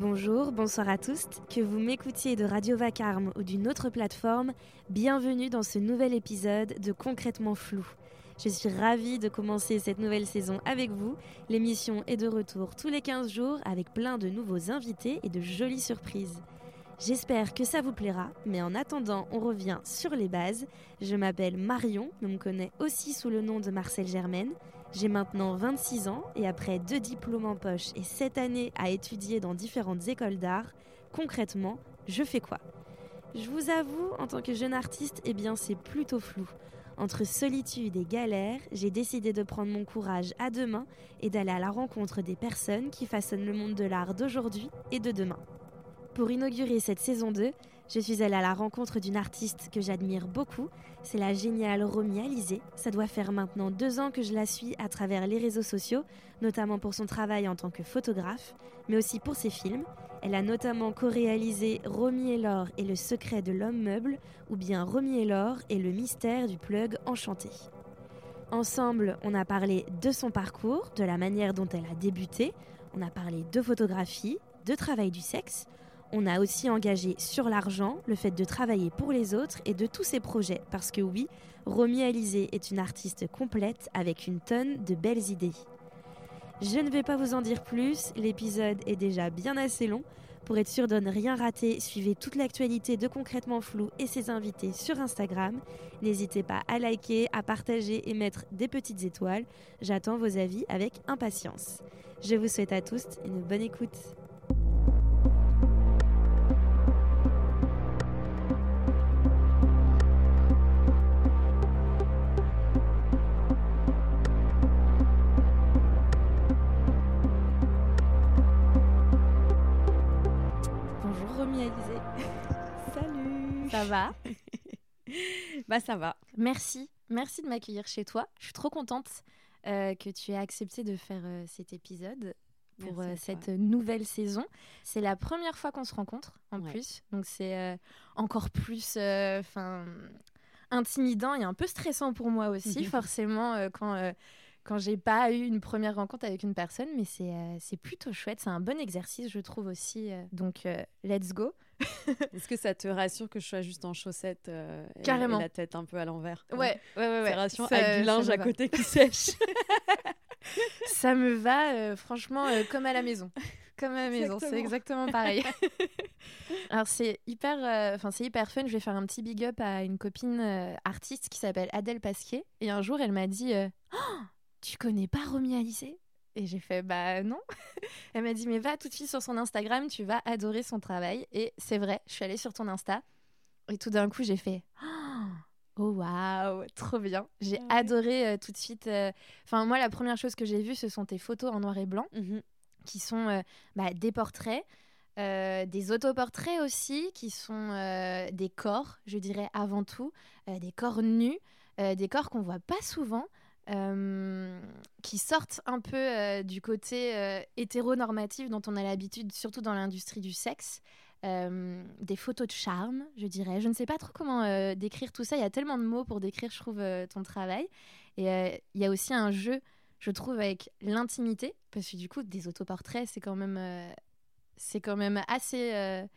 Bonjour, bonsoir à tous. Que vous m'écoutiez de Radio Vacarme ou d'une autre plateforme, bienvenue dans ce nouvel épisode de Concrètement Flou. Je suis ravie de commencer cette nouvelle saison avec vous. L'émission est de retour tous les 15 jours avec plein de nouveaux invités et de jolies surprises. J'espère que ça vous plaira, mais en attendant, on revient sur les bases. Je m'appelle Marion, on me connaît aussi sous le nom de Marcel Germaine. J'ai maintenant 26 ans et après deux diplômes en poche et sept années à étudier dans différentes écoles d'art, concrètement, je fais quoi? Je vous avoue, en tant que jeune artiste, eh bien c'est plutôt flou. Entre solitude et galère, j'ai décidé de prendre mon courage à deux mains et d'aller à la rencontre des personnes qui façonnent le monde de l'art d'aujourd'hui et de demain. Pour inaugurer cette saison 2, je suis allée à la rencontre d'une artiste que j'admire beaucoup. C'est la géniale Romy Alizé. Ça doit faire maintenant deux ans que je la suis à travers les réseaux sociaux, notamment pour son travail en tant que photographe, mais aussi pour ses films. Elle a notamment co-réalisé Romy et l'or et le secret de l'homme meuble, ou bien Romy et l'or et le mystère du plug enchanté. Ensemble, on a parlé de son parcours, de la manière dont elle a débuté, on a parlé de photographie, de travail du sexe, on a aussi engagé sur l'argent, le fait de travailler pour les autres et de tous ses projets. Parce que oui, Romy Alizé est une artiste complète avec une tonne de belles idées. Je ne vais pas vous en dire plus, l'épisode est déjà bien assez long. Pour être sûr de ne rien rater, suivez toute l'actualité de Concrètement Flou et ses invités sur Instagram. N'hésitez pas à liker, à partager et mettre des petites étoiles. J'attends vos avis avec impatience. Je vous souhaite à tous une bonne écoute. Ça va? Bah ça va. Merci. Merci de m'accueillir chez toi. Je suis trop contente euh, que tu aies accepté de faire euh, cet épisode pour euh, cette nouvelle saison. C'est la première fois qu'on se rencontre en plus, donc c'est encore plus enfin intimidant et un peu stressant pour moi aussi, forcément quand quand j'ai pas eu une première rencontre avec une personne, mais c'est plutôt chouette. C'est un bon exercice, je trouve aussi. donc, let's go. Est-ce que ça te rassure que je sois juste en chaussettes euh, Carrément. Et, la tête un peu à l'envers Ouais, ouais, ouais. ouais. rassure avec du linge à côté qui sèche. ça me va, euh, franchement, euh, comme à la maison. Comme à la maison, c'est exactement pareil. Alors c'est hyper, enfin c'est hyper fun. Je vais faire un petit big up à une copine artiste qui s'appelle Adèle Pasquier. Et un jour, elle m'a dit, oh, tu connais pas Romy Alizé et j'ai fait bah non. Elle m'a dit mais va tout de suite sur son Instagram, tu vas adorer son travail. Et c'est vrai, je suis allée sur ton Insta et tout d'un coup j'ai fait oh waouh, trop bien. J'ai adoré euh, tout de suite. Euh, enfin moi la première chose que j'ai vue ce sont tes photos en noir et blanc mhm. qui sont euh, bah, des portraits. des autoportraits aussi qui sont des corps, je dirais avant tout, des corps nus, des corps qu'on voit pas souvent, euh, qui sortent un peu euh, du côté euh, hétéronormatif dont on a l'habitude, surtout dans l'industrie du sexe. des photos de charme, je dirais. Je ne sais pas trop comment décrire tout ça. Il y a tellement de mots pour décrire, je trouve, ton travail. Et il y a aussi un jeu, je trouve, avec l'intimité, parce que du coup, des autoportraits, c'est quand même, c'est quand même assez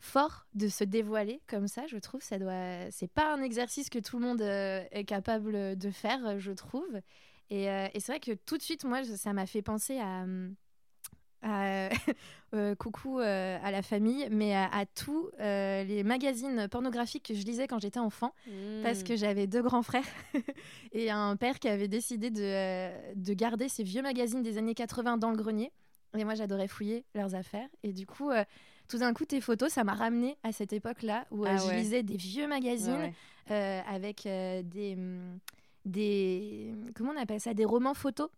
fort de se dévoiler comme ça, je trouve. Ça doit, c'est pas un exercice que tout le monde euh, est capable de faire, je trouve. Et, euh, et c'est vrai que tout de suite, moi, ça m'a fait penser à, euh, coucou à la famille, mais à, tous les magazines pornographiques que je lisais quand j'étais enfant, mmh. parce que j'avais deux grands frères et un père qui avait décidé de, de garder ces vieux magazines des années 80 dans le grenier. Et moi, j'adorais fouiller leurs affaires. Et du coup, tout d'un coup, tes photos, ça m'a ramené à cette époque-là où euh, ah je lisais des vieux magazines euh, avec euh, des, mm, des. Comment on appelle ça Des romans photos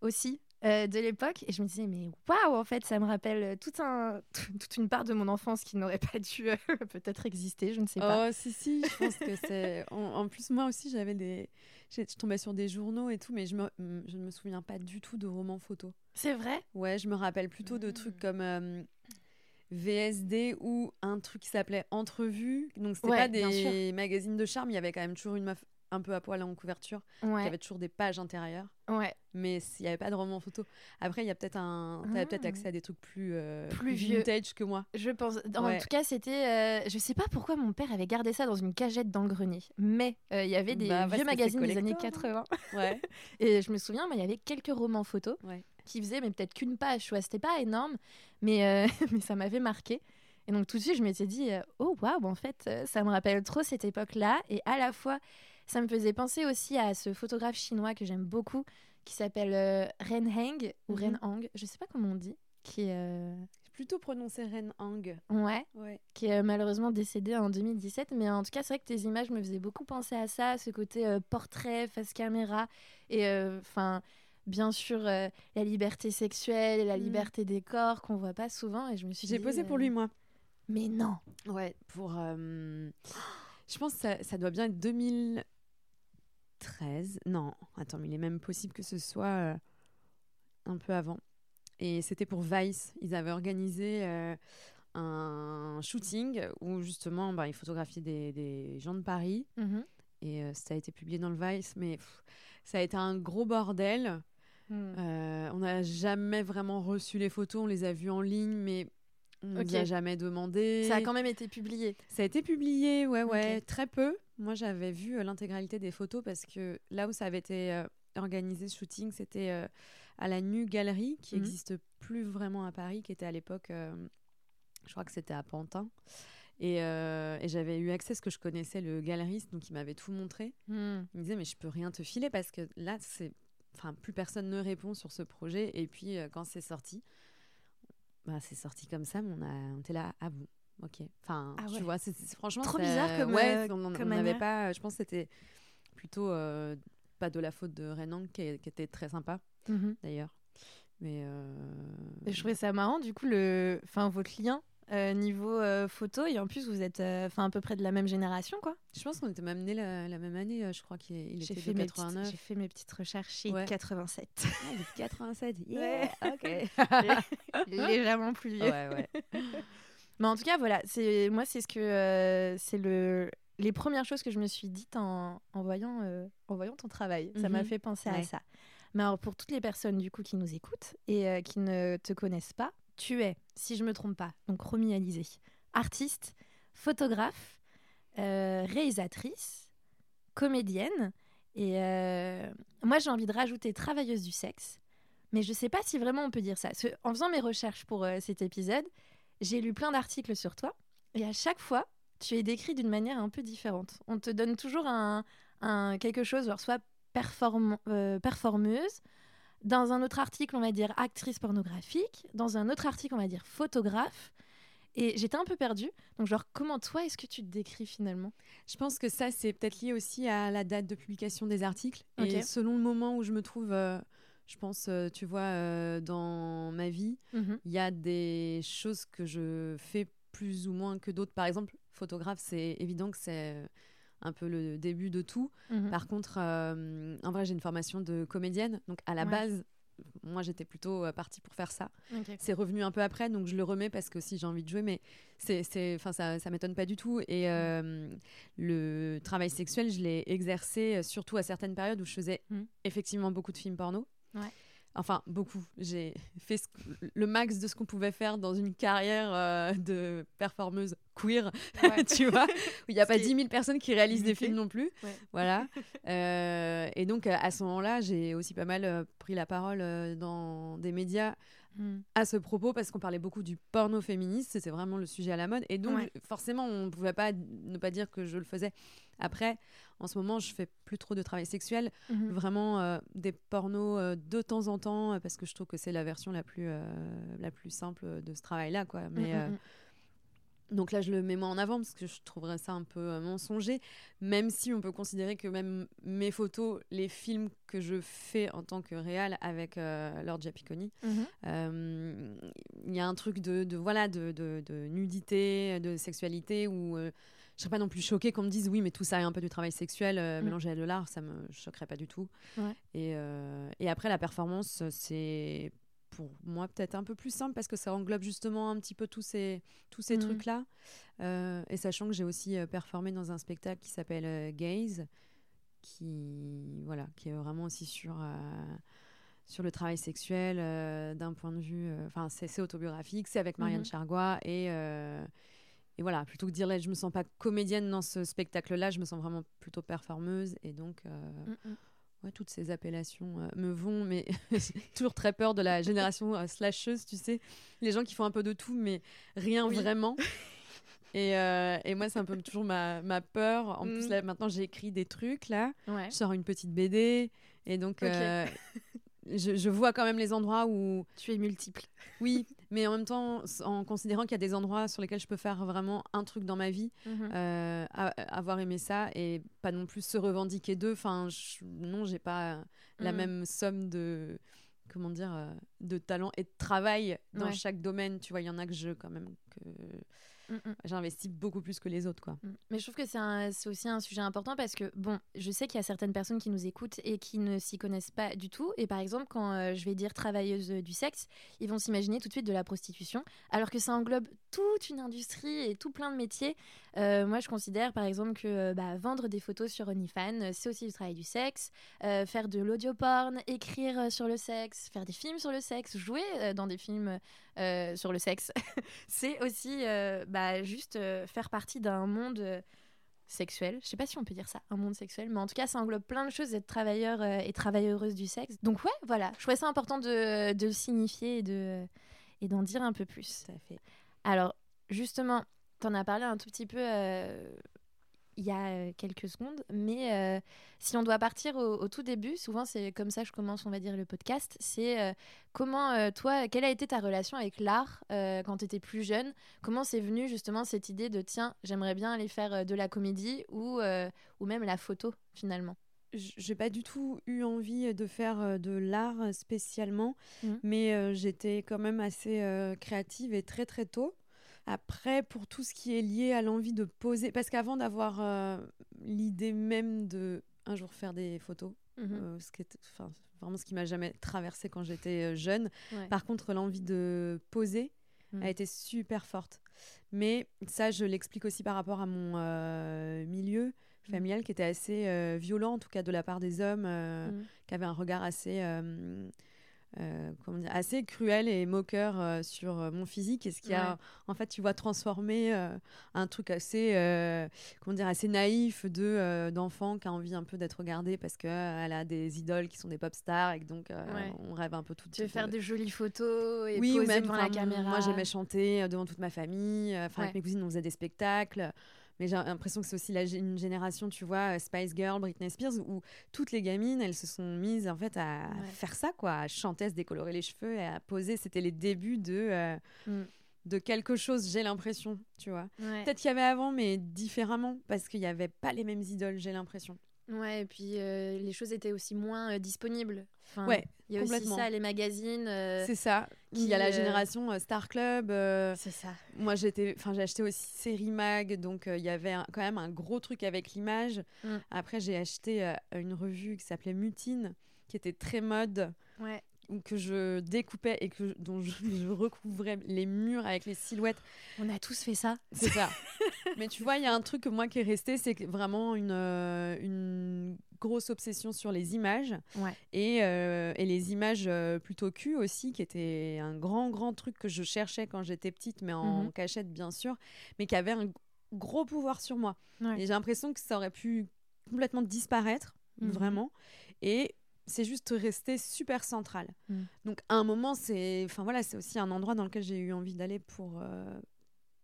aussi. de l'époque. Et je me disais mais waouh en fait ça me rappelle tout un, toute une part de mon enfance qui n'aurait pas dû peut-être exister je ne sais pas. Oh si si je pense que c'est en, plus moi aussi j'avais des je tombais sur des journaux et tout mais je me je ne me souviens pas du tout de romans photos. C'est vrai? Ouais je me rappelle plutôt de trucs comme VSD ou un truc qui s'appelait Entrevue. Donc, c'était pas des magazines de charme, il y avait quand même toujours une meuf un peu à poil en couverture, Ouais. qui avait toujours des pages intérieures, Ouais. mais il n'y avait pas de roman photo. Après, il y a peut-être un, t'avais peut-être Ah. accès à des trucs plus, euh, Plus vieux. vintage que moi. Je pense. En Ouais. tout cas, c'était. euh, je sais pas pourquoi mon père avait gardé ça dans une cagette dans le grenier. Mais euh, il y avait des Bah, vieux magazines des années collector, 80. Ouais. Et je me souviens, il y avait quelques romans photos Ouais. Qui faisaient, mais peut-être qu'une page. Tu vois, c'était pas énorme, mais, euh, mais ça m'avait marqué. Et donc, tout de suite, je m'étais dit, euh, oh waouh, en fait, euh, ça me rappelle trop cette époque-là. Et à la fois, ça me faisait penser aussi à ce photographe chinois que j'aime beaucoup, qui s'appelle euh, Ren Heng, ou Mhm. Ren Hang, je sais pas comment on dit, qui est. plutôt prononcé Ren Hang. Ouais, Ouais. qui est malheureusement décédé en 2017. Mais en tout cas, c'est vrai que tes images me faisaient beaucoup penser à ça, ce côté euh, portrait, face caméra. Et enfin, bien sûr, euh, la liberté sexuelle et la Mm. liberté des corps qu'on voit pas souvent. Et je me suis J'ai posé pour euh, lui, moi. Mais non Ouais, pour. euh, Je pense que ça, ça doit bien être 2013. Non, attends, mais il est même possible que ce soit un peu avant. Et c'était pour Vice. Ils avaient organisé un shooting où justement bah, ils photographiaient des, des gens de Paris. Mhm. Et euh, ça a été publié dans le Vice, mais pff, ça a été un gros bordel. Mm. Euh, on n'a jamais vraiment reçu les photos, on les a vues en ligne, mais on ne Ok. nous a jamais demandé. Ça a quand même été publié. Ça a été publié, ouais, ouais, très peu. Moi, j'avais vu euh, l'intégralité des photos parce que là où ça avait été euh, organisé ce shooting, c'était euh, à la Nu Galerie, qui n'existe plus vraiment à Paris, qui était à l'époque, je crois que c'était à Pantin. Et, euh, et j'avais eu accès à ce que je connaissais le galeriste, donc il m'avait tout montré. Mm. Il me disait, mais je peux rien te filer parce que là, c'est. Enfin, plus personne ne répond sur ce projet. Et puis, euh, quand c'est sorti, bah, c'est sorti comme ça, mais on, a, on était là, ah bon, ok. Enfin, Ah tu vois, c'est franchement. Trop bizarre comme, Ouais, euh, on n'avait pas. Je pense que c'était plutôt euh, pas de la faute de Renan, qui, était très sympa, Mhm. d'ailleurs. Mais. euh, Et Je trouvais ça marrant, du coup, le... enfin, votre lien euh, niveau euh, photo. Et en plus, vous êtes euh, enfin, à peu près de la même génération, quoi. Je pense qu'on était même nés la, la même année, je crois qu'il était fait, de mes petites- 89. j'ai fait mes petites recherches Ouais. 87. Ah, il est de 87. Ouais. Yeah, ok. Légèrement plus vieux. ouais, ouais. Mais en tout cas, voilà, c'est moi, c'est ce que euh, c'est le les premières choses que je me suis dites en, en voyant en voyant ton travail. Ça m'a Mhm. fait penser à Ouais. ça. Mais alors pour toutes les personnes du coup qui nous écoutent et qui ne te connaissent pas, tu es, si je me trompe pas, donc Romy artiste, photographe, euh, réalisatrice, comédienne et euh, moi j'ai envie de rajouter travailleuse du sexe. Mais je sais pas si vraiment on peut dire ça. En faisant mes recherches pour euh, cet épisode, j'ai lu plein d'articles sur toi et à chaque fois, tu es décrit d'une manière un peu différente. On te donne toujours un, quelque chose, genre soit perform- performeuse, dans un autre article, on va dire actrice pornographique, dans un autre article, on va dire photographe. Et j'étais un peu perdue. Donc, genre, comment toi, est-ce que tu te décris finalement? Je pense que ça, c'est peut-être lié aussi à la date de publication des articles. Et selon le moment où je me trouve, euh, je pense, euh, tu vois, euh, dans ma vie, il y a des choses que je fais plus ou moins que d'autres. Par exemple, photographe, c'est évident que c'est un peu le début de tout. Mhm. Par contre, euh, en vrai, j'ai une formation de comédienne. Donc, à la Ouais. base, moi, j'étais plutôt euh, partie pour faire ça. C'est revenu un peu après, donc je le remets parce que aussi j'ai envie de jouer, mais c'est, enfin, ça, ça m'étonne pas du tout. Et euh, le travail sexuel, je l'ai exercé surtout à certaines périodes où je faisais Mm. effectivement beaucoup de films porno. Ouais. Enfin, beaucoup. J'ai fait ce- le max de ce qu'on pouvait faire dans une carrière euh, de performeuse queer, Ouais. tu vois, où il n'y a Ce pas qui est 10 000 personnes qui réalisent des films non plus. Ouais. Voilà. Euh, et donc, à ce moment-là, j'ai aussi pas mal euh, pris la parole euh, dans des médias Mhm. à ce propos parce qu'on parlait beaucoup du porno féministe, c'était vraiment le sujet à la mode. Et donc, Ouais. forcément, on ne pouvait pas ne pas dire que je le faisais. Après, en ce moment, je fais plus trop de travail sexuel, Mhm. vraiment euh, des pornos euh, de temps en temps, euh, parce que je trouve que c'est la version la plus, la plus simple de ce travail-là. quoi. Mais, euh, mhm. Donc là, je le mets moins en avant parce que je trouverais ça un peu euh, mensonger, même si on peut considérer que même mes photos, les films que je fais en tant que réal avec euh, Lord Picconi, Mhm. euh, il y a un truc de, de voilà de, de- de nudité, de sexualité où euh, je serais pas non plus choquée qu'on me dise oui mais tout ça est un peu du travail sexuel euh, Mm. mélangé à de l'art, ça me choquerait pas du tout. Ouais. Et, euh, et après la performance c'est pour moi peut-être un peu plus simple parce que ça englobe justement un petit peu tous ces tous ces Mhm. trucs là. et sachant que j'ai aussi euh, performé dans un spectacle qui s'appelle euh, Gaze qui, voilà, qui est vraiment aussi sur, sur le travail sexuel d'un point de vue. Enfin, c'est autobiographique, c'est avec Marianne mmh Chargois et. et voilà, plutôt que de dire là, je me sens pas comédienne dans ce spectacle-là, je me sens vraiment plutôt performeuse. Et donc, mmh Ouais, toutes ces appellations euh, me vont, mais j'ai toujours très peur de la génération euh, slasheuse, tu sais. Les gens qui font un peu de tout, mais rien vraiment. Et, euh, et, moi, c'est un peu toujours ma, ma peur. En plus, mm. là, maintenant, j'ai écrit des trucs, là. Je sors une petite BD. Et donc, je, je, vois quand même les endroits où... Tu es multiple. Oui, mais en même temps, en considérant qu'il y a des endroits sur lesquels je peux faire vraiment un truc dans ma vie, mhm. euh, avoir aimé ça et pas non plus se revendiquer d'eux. Enfin, je, non, j'ai pas la mhm. même somme de comment dire euh, de talent et de travail dans chaque domaine. Tu vois, il y en a que je quand même que. J'investis beaucoup plus que les autres, quoi. Mm. Mais je trouve que c'est aussi un sujet important parce que, bon, je sais qu'il y a certaines personnes qui nous écoutent et qui ne s'y connaissent pas du tout. Et par exemple, quand euh, je vais dire travailleuse du sexe, ils vont s'imaginer tout de suite de la prostitution, alors que ça englobe toute une industrie et tout plein de métiers. Euh, moi, je considère, par exemple, que euh, bah, vendre des photos sur OnlyFans, c'est aussi du travail du sexe. faire de l'audio porn, écrire sur le sexe, faire des films sur le sexe, jouer dans des films sur le sexe, c'est aussi... Bah, juste euh, faire partie d'un monde euh, sexuel. Je sais pas si on peut dire ça, un monde sexuel, mais en tout cas, ça englobe plein de choses d'être travailleur euh, et travailleuse du sexe. Donc ouais, voilà, je trouvais ça important de, le signifier et de et d'en dire un peu plus. Tout fait. Alors justement, tu en as parlé un tout petit peu il y a euh, quelques secondes. Mais euh, si on doit partir au, tout début, souvent c'est comme ça que je commence, on va dire, le podcast, c'est euh, comment toi, quelle a été ta relation avec l'art quand tu étais plus jeune? Comment c'est venu justement cette idée de tiens, j'aimerais bien aller faire de la comédie ou, ou même la photo finalement? J'ai pas du tout eu envie de faire de l'art spécialement, mmh. mais j'étais quand même assez créative et très très tôt. Après, pour tout ce qui est lié à l'envie de poser, parce qu'avant d'avoir euh, l'idée même de un jour faire des photos, euh, ce qui est vraiment ce qui m'a jamais traversé quand j'étais euh, jeune. Par contre, l'envie de poser a mhm. été super forte. Mais ça, je l'explique aussi par rapport à mon milieu mhm. familial qui était assez violent, en tout cas de la part des hommes, qui avaient un regard assez euh, comment dire, assez cruel et moqueur euh, sur euh, mon physique. Et ce qui a en fait tu vois transformer un truc assez comment dire assez naïf de d'enfant qui a envie un peu d'être regardé parce que elle a des idoles qui sont des pop stars et que donc on rêve un peu tout tu veux faire des jolies photos et oui, poser même, devant la caméra moi j'aimais chanter devant toute ma famille enfin avec mes cousines on faisait des spectacles mais j'ai l'impression que c'est aussi la, une génération, tu vois, euh, Spice Girl, Britney Spears, où toutes les gamines, elles se sont mises en fait à faire ça, quoi, à chanter, à se décolorer les cheveux et à poser. C'était les débuts de. Euh, mm. de quelque chose, j'ai l'impression, tu vois. Peut-être qu'il y avait avant, mais différemment, parce qu'il n'y avait pas les mêmes idoles, j'ai l'impression. Ouais, et puis euh, les choses étaient aussi moins disponibles. Ouais, il y a aussi ça, les magazines. Euh, c'est ça. Il y a la euh, génération euh, Star Club. c'est ça. Moi, j'étais, enfin, j'ai acheté aussi Série Mag, donc il y avait quand même un gros truc avec l'image. Mm. Après, j'ai acheté une revue qui s'appelait Mutine, qui était très mode. Ouais que je découpais et que dont je, recouvrais les murs avec les silhouettes. On a tous fait ça. C'est ça. Mais tu vois, il y a un truc que moi qui est resté, c'est vraiment une, une grosse obsession sur les images. Ouais. Et, euh, et, les images euh, plutôt cul aussi, qui était un grand, grand truc que je cherchais quand j'étais petite, mais en mhm. cachette, bien sûr, mais qui avait un gros pouvoir sur moi. Et j'ai l'impression que ça aurait pu complètement disparaître, mhm. vraiment. Et c'est juste resté super central. Mm. Donc à un moment, c'est, enfin voilà, c'est aussi un endroit dans lequel j'ai eu envie d'aller pour euh,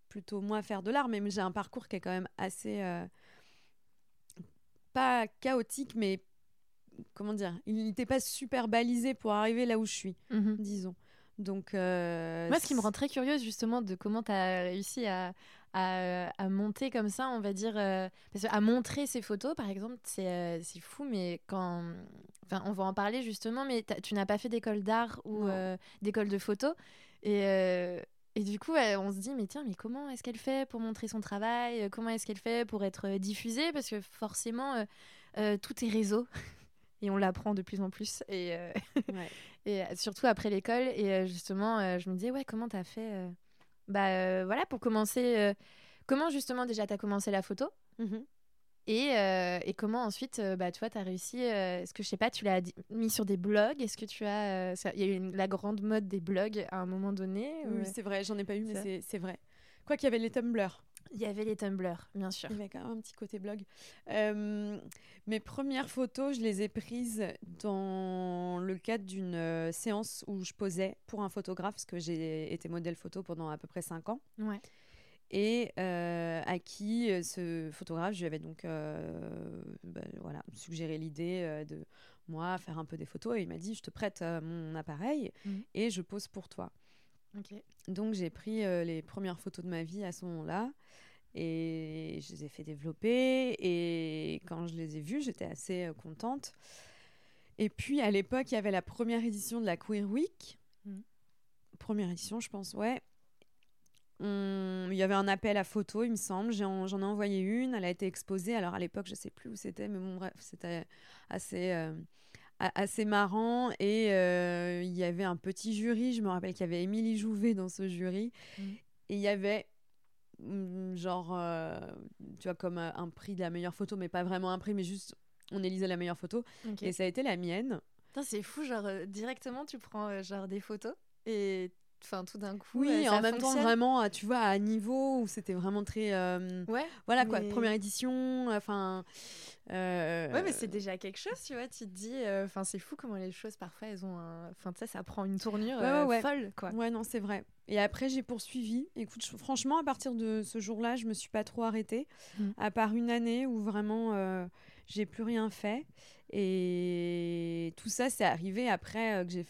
plutôt moi faire de l'art, mais j'ai un parcours qui est quand même assez euh, pas chaotique, mais comment dire, il n'était pas super balisé pour arriver là où je suis, mm-hmm. disons. Donc, euh, moi, ce qui me rend très curieuse justement de comment tu as réussi à, à, monter comme ça, on va dire, euh, parce à montrer ces photos, par exemple, c'est euh, fou, mais quand, enfin, on va en parler justement, mais tu n'as pas fait d'école d'art ou euh, d'école de photo, et, et du coup, on se dit, mais tiens, mais comment est-ce qu'elle fait pour montrer son travail? Comment est-ce qu'elle fait pour être diffusée? Parce que forcément, tout est réseau. et on l'apprend de plus en plus. Et, et surtout après l'école. Et justement, je me disais, ouais, comment t'as fait bah euh, voilà, pour commencer, euh, comment justement déjà tu as commencé la photo? Mmh Et, euh, et, comment ensuite, euh, bah, toi, tu as réussi Est-ce que, je sais pas, tu l'as mis sur des blogs? Est-ce que tu as. Il y a eu la grande mode des blogs à un moment donné Oui, c'est vrai, j'en ai pas eu, mais c'est vrai. Quoi qu'il y avait les Tumblr. Il y avait les Tumblr, bien sûr. Il y avait quand même un petit côté blog. mes premières photos, je les ai prises dans le cadre d'une séance où je posais pour un photographe, parce que j'ai été modèle photo pendant à peu près 5 ans. Ouais et euh, à qui euh, ce photographe, je lui avais donc euh, bah, voilà, suggéré l'idée de moi faire un peu des photos et il m'a dit je te prête mon appareil mmh. et je pose pour toi. Donc j'ai pris les premières photos de ma vie à ce moment-là et je les ai fait développer et quand je les ai vues j'étais assez contente. Et puis à l'époque il y avait la première édition de la Queer Week. Mmh. Première édition je pense, ouais. Il y avait un appel à photo, il me semble. J'en ai envoyé une. Elle a été exposée. Alors à l'époque, je sais plus où c'était, mais bon, bref, c'était assez, euh, assez marrant. Et euh, il y avait un petit jury. Je me rappelle qu'il y avait Émilie Jouvet dans ce jury. Mmh. Et il y avait mm, genre, euh, tu vois, comme un prix de la meilleure photo, mais pas vraiment un prix, mais juste on élisait la meilleure photo. Et ça a été la mienne. C'est fou, genre directement tu prends genre des photos et enfin tout d'un coup oui en même temps vraiment tu vois à niveau où c'était vraiment très euh, ouais voilà quoi première édition enfin euh, ouais mais c'est déjà quelque chose tu vois tu te dis euh, enfin c'est fou comment les choses parfois elles ont enfin tu sais ça prend une tournure folle quoi. Ouais non c'est vrai. Et après j'ai poursuivi. Écoute franchement à partir de ce jour-là je me suis pas trop arrêtée mmh. à part une année où vraiment j'ai plus rien fait. Et tout ça c'est arrivé après que j'ai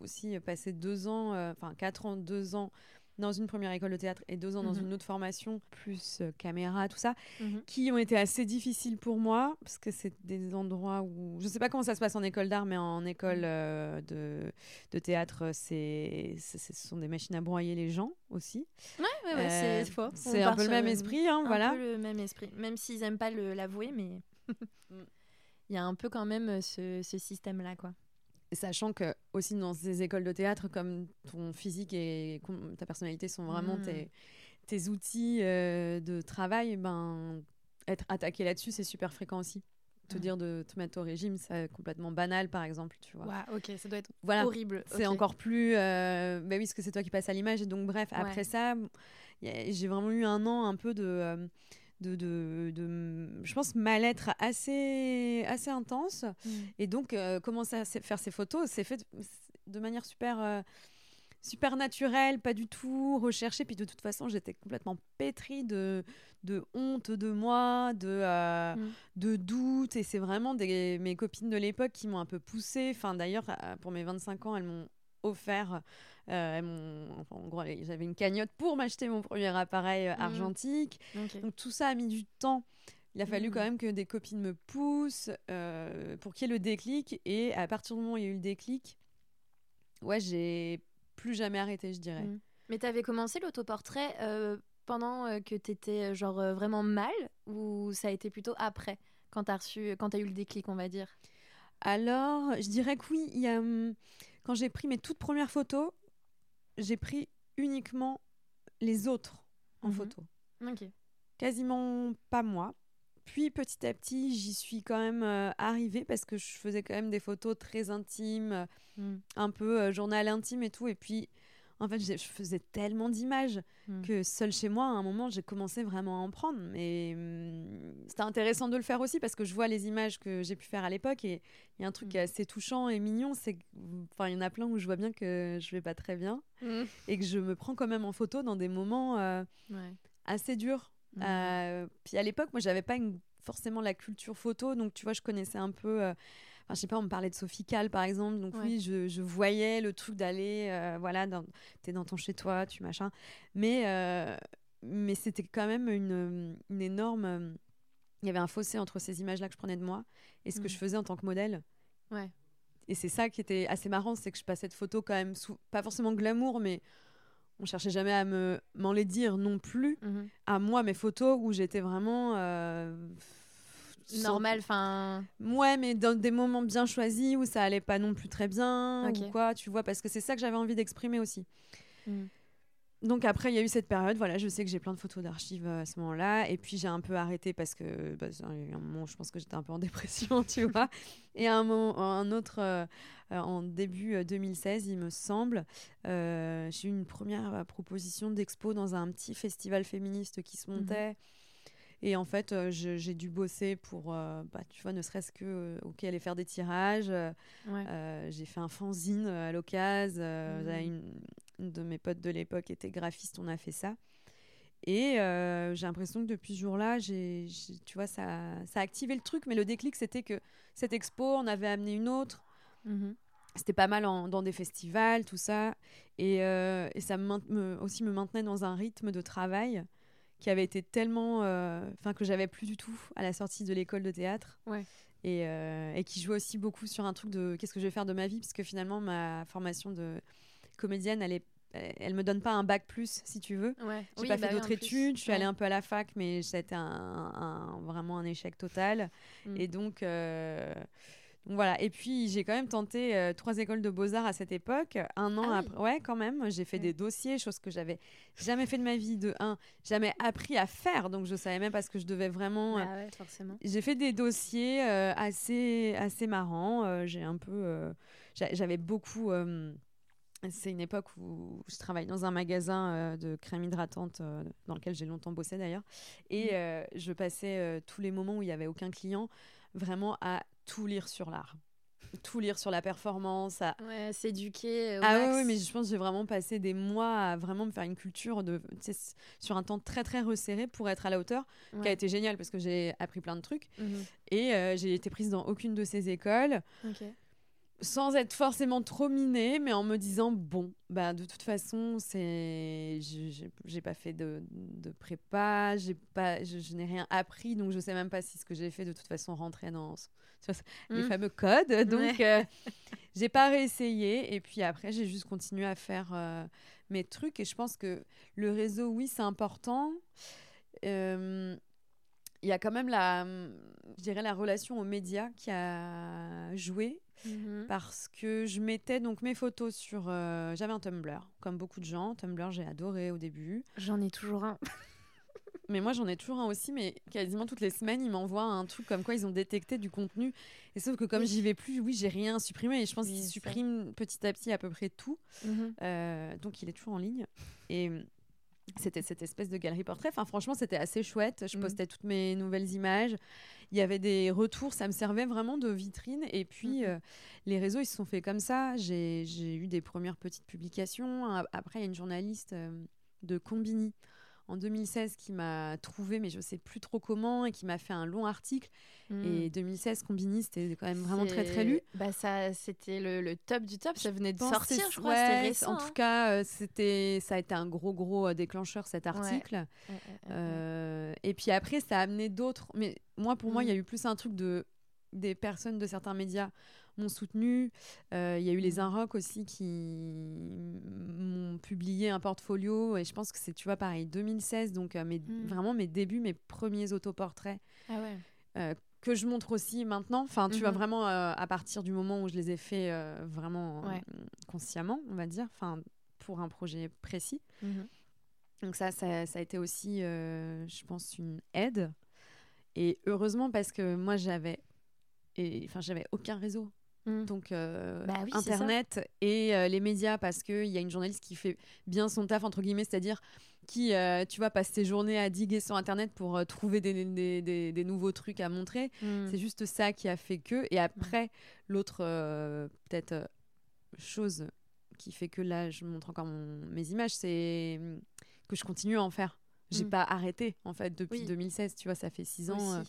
aussi passé deux ans, euh, enfin quatre ans, deux ans dans une première école de théâtre et deux ans dans mhm. une autre formation, plus euh, caméra, tout ça, mhm. qui ont été assez difficiles pour moi, parce que c'est des endroits où... Je ne sais pas comment ça se passe en école d'art, mais en école mhm. euh, de, de, théâtre, c'est, ce sont des machines à broyer les gens aussi. Ouais, ouais, c'est fort. C'est un peu le même esprit, hein, un voilà. peu le même esprit, même s'ils n'aiment pas l'avouer, mais... Mm. Il y a un peu quand même ce, ce système-là, quoi. Sachant que aussi dans ces écoles de théâtre, comme ton physique et ta personnalité sont vraiment tes, mmh. tes, outils euh, de travail, ben, être attaqué là-dessus, c'est super fréquent aussi. Te dire de te mettre au régime, c'est complètement banal, par exemple, tu vois. ok, ça doit être voilà, horrible. C'est encore plus... Euh... Bah oui, parce que c'est toi qui passes à l'image. Et donc, bref, après ça, j'ai vraiment eu un an un peu de... Euh, de, de, de, je pense, mal-être assez, assez intense. Mm. Et donc, euh, commencer à faire ces photos, c'est fait de manière super, euh, super naturelle, pas du tout recherchée. Puis de toute façon, j'étais complètement pétrie de, de honte de moi, de, euh, mm. de doute. Et c'est vraiment des, mes copines de l'époque qui m'ont un peu poussée. Enfin, d'ailleurs, pour mes 25 ans, elles m'ont offert euh, en gros, j'avais une cagnotte pour m'acheter mon premier appareil euh, mmh. argentique. Donc tout ça a mis du temps. Il a fallu mmh. quand même que des copines me poussent euh, pour qu'il y ait le déclic. Et à partir du moment où il y a eu le déclic, ouais, j'ai plus jamais arrêté, je dirais. Mmh. Mais tu avais commencé l'autoportrait pendant que tu étais genre vraiment mal ou ça a été plutôt après quand tu as reçu quand tu as eu le déclic, on va dire? Alors, je dirais que oui, il y a, hum, quand j'ai pris mes toutes premières photos, j'ai pris uniquement les autres en mhm. photo. Quasiment pas moi. Puis petit à petit, j'y suis quand même euh, arrivée parce que je faisais quand même des photos très intimes, mm. un peu euh, journal intime et tout. Et puis en fait, je faisais tellement d'images hmm. que seule chez moi, à un moment, j'ai commencé vraiment à en prendre. Mais hum, c'était intéressant de le faire aussi parce que je vois les images que j'ai pu faire à l'époque et il y a un truc qui est hmm. assez touchant et mignon. C'est enfin, il y en a plein où je vois bien que je vais pas très bien hmm. et que je me prends quand même en photo dans des moments euh, assez durs. Euh, puis à l'époque, moi, j'avais pas forcément la culture photo, donc tu vois, je connaissais un peu. Euh, Enfin, je sais pas, on me parlait de Sophie Cal, par exemple. Donc, oui, je, je, voyais le truc d'aller, euh, voilà, t'es dans ton chez-toi, tu machin. Mais, euh, mais c'était quand même une, une énorme. Euh, il y avait un fossé entre ces images-là que je prenais de moi et ce que je mm. faisais en tant que modèle. Ouais. Et c'est ça qui était assez marrant, c'est que je passais de photos quand même, sous, pas forcément glamour, mais on cherchait jamais à me m'en les dire non plus. Mm-hmm. À moi, mes photos où j'étais vraiment normal enfin ouais mais dans des moments bien choisis où ça allait pas non plus très bien ou quoi tu vois parce que c'est ça que j'avais envie d'exprimer aussi hmm. donc après, il y a eu cette période. Voilà, je sais que j'ai plein de photos d'archives à ce moment-là. Et puis j'ai un peu arrêté parce que, bah, à un moment, je pense que j'étais un peu en dépression, tu vois. Et à un moment, un autre, euh, en début 2016, il me semble, euh, j'ai eu une première proposition d'expo dans un petit festival féministe qui se mhm. montait. Et en fait, j'ai dû bosser pour, bah, tu vois, ne serait-ce que, ok, aller faire des tirages. j'ai fait un fanzine à l'occasion. Mmh. Une, une, de mes potes de l'époque était graphiste, on a fait ça. Et j'ai l'impression que depuis ce jour-là, j'ai, tu vois, ça, ça a activé le truc. Mais le déclic, c'était que cette expo, on avait amené une autre. Mmh c'était pas mal dans des festivals, tout ça. Et, et ça me, aussi me maintenait dans un rythme de travail qui avait été tellement. Euh, enfin, que j'avais plus du tout à la sortie de l'école de théâtre. Ouais. Et, euh, et, qui jouait aussi beaucoup sur un truc de qu'est-ce que je vais faire de ma vie, parce que finalement, ma formation de comédienne, elle est elle me donne pas un bac plus si tu veux ouais. j'ai pas fait bah d'autres études je suis allée un peu à la fac mais ça a été un, vraiment un échec total mm. et donc euh, voilà. Et puis, j'ai quand même tenté euh, trois écoles de beaux-arts à cette époque. Un an ah après. Ouais, quand même. J'ai fait des dossiers, chose que j'avais jamais fait de ma vie. De un, jamais appris à faire. Donc, je savais même pas ce que je devais vraiment. Ah ouais, forcément. J'ai fait des dossiers euh, assez, assez marrants. j'ai un peu. j'avais beaucoup. c'est une époque où je travaille dans un magasin de crème hydratante dans lequel j'ai longtemps bossé d'ailleurs. Et mmh. je passais tous les moments où il n'y avait aucun client vraiment à tout lire sur l'art tout lire sur la performance, à ouais, s'éduquer. Ah oui, mais je pense que j'ai vraiment passé des mois à vraiment me faire une culture de sur un temps très très resserré pour être à la hauteur, qui a été génial parce que j'ai appris plein de trucs mhm. et euh, j'ai été prise dans aucune de ces écoles. Sans être forcément trop minée, mais en me disant bon, bah de toute façon, c'est j'ai pas fait de, de prépa, j'ai pas, je, n'ai rien appris, donc je sais même pas si ce que j'ai fait de toute façon rentrait dans les mmh. fameux codes. Donc, euh, j'ai pas réessayé. Et puis après, j'ai juste continué à faire euh, mes trucs. Et je pense que le réseau, oui, c'est important. Euh, il y a quand même la, je dirais, la relation aux médias qui a joué. Mmh parce que je mettais donc mes photos sur. J'avais un Tumblr, comme beaucoup de gens. Tumblr, j'ai adoré au début. J'en ai toujours un. Mais moi, j'en ai toujours un aussi, mais quasiment toutes les semaines, ils m'envoient un truc comme quoi ils ont détecté du contenu. Et sauf que comme j'y vais plus, oui, j'ai rien supprimé. Et je pense qu'ils suppriment petit à petit à peu près tout. Mhm. Euh, donc, il est toujours en ligne. Et c'était cette espèce de galerie portrait. Enfin, franchement, c'était assez chouette. Je mhm. postais toutes mes nouvelles images. Il y avait des retours. Ça me servait vraiment de vitrine. Et puis, mhm. euh, les réseaux, ils se sont faits comme ça. J'ai eu des premières petites publications. Après, il y a une journaliste euh, de Combini en 2016 qui m'a trouvé, mais je sais plus trop comment, et qui m'a fait un long article. Hmm. Et 2016, Combini, c'était quand même vraiment très très lu. Bah ça, c'était le, top du top. Ça venait de sortir, je crois. récent, en tout hein. cas, euh, c'était, ça a été un gros gros euh, déclencheur cet article. Euh, et puis après, ça a amené d'autres. Mais moi, pour moi, il y a hmm. eu plus un truc de des personnes de certains médias m'ont soutenu. Euh, il y a eu les Inrock aussi qui m'ont publié un portfolio. Et je pense que c'est, tu vois, pareil, 2016. Donc, euh, mes, hmm. vraiment mes débuts, mes premiers autoportraits. Ah ouais. Euh, que je montre aussi maintenant. Enfin, tu vois, mhm. vraiment à partir du moment où je les ai faits vraiment consciemment, on va dire. Enfin, pour un projet précis. Mhm. Donc ça, ça, a été aussi, je pense, une aide. Et heureusement parce que moi, j'avais, enfin, j'avais aucun réseau. Mm. Donc, euh, bah Internet et euh, les médias, parce qu'il y a une journaliste qui fait bien son taf, entre guillemets, c'est-à-dire qui, euh, tu vois, passe ses journées à diguer sur Internet pour trouver des, des, des, nouveaux trucs à montrer. Mm. C'est juste ça qui a fait que. Et après, l'autre, peut-être, chose qui fait que là, je montre encore mes images, c'est que je continue à en faire. J'ai pas arrêté, en fait, depuis 2016. Tu vois, ça fait six ans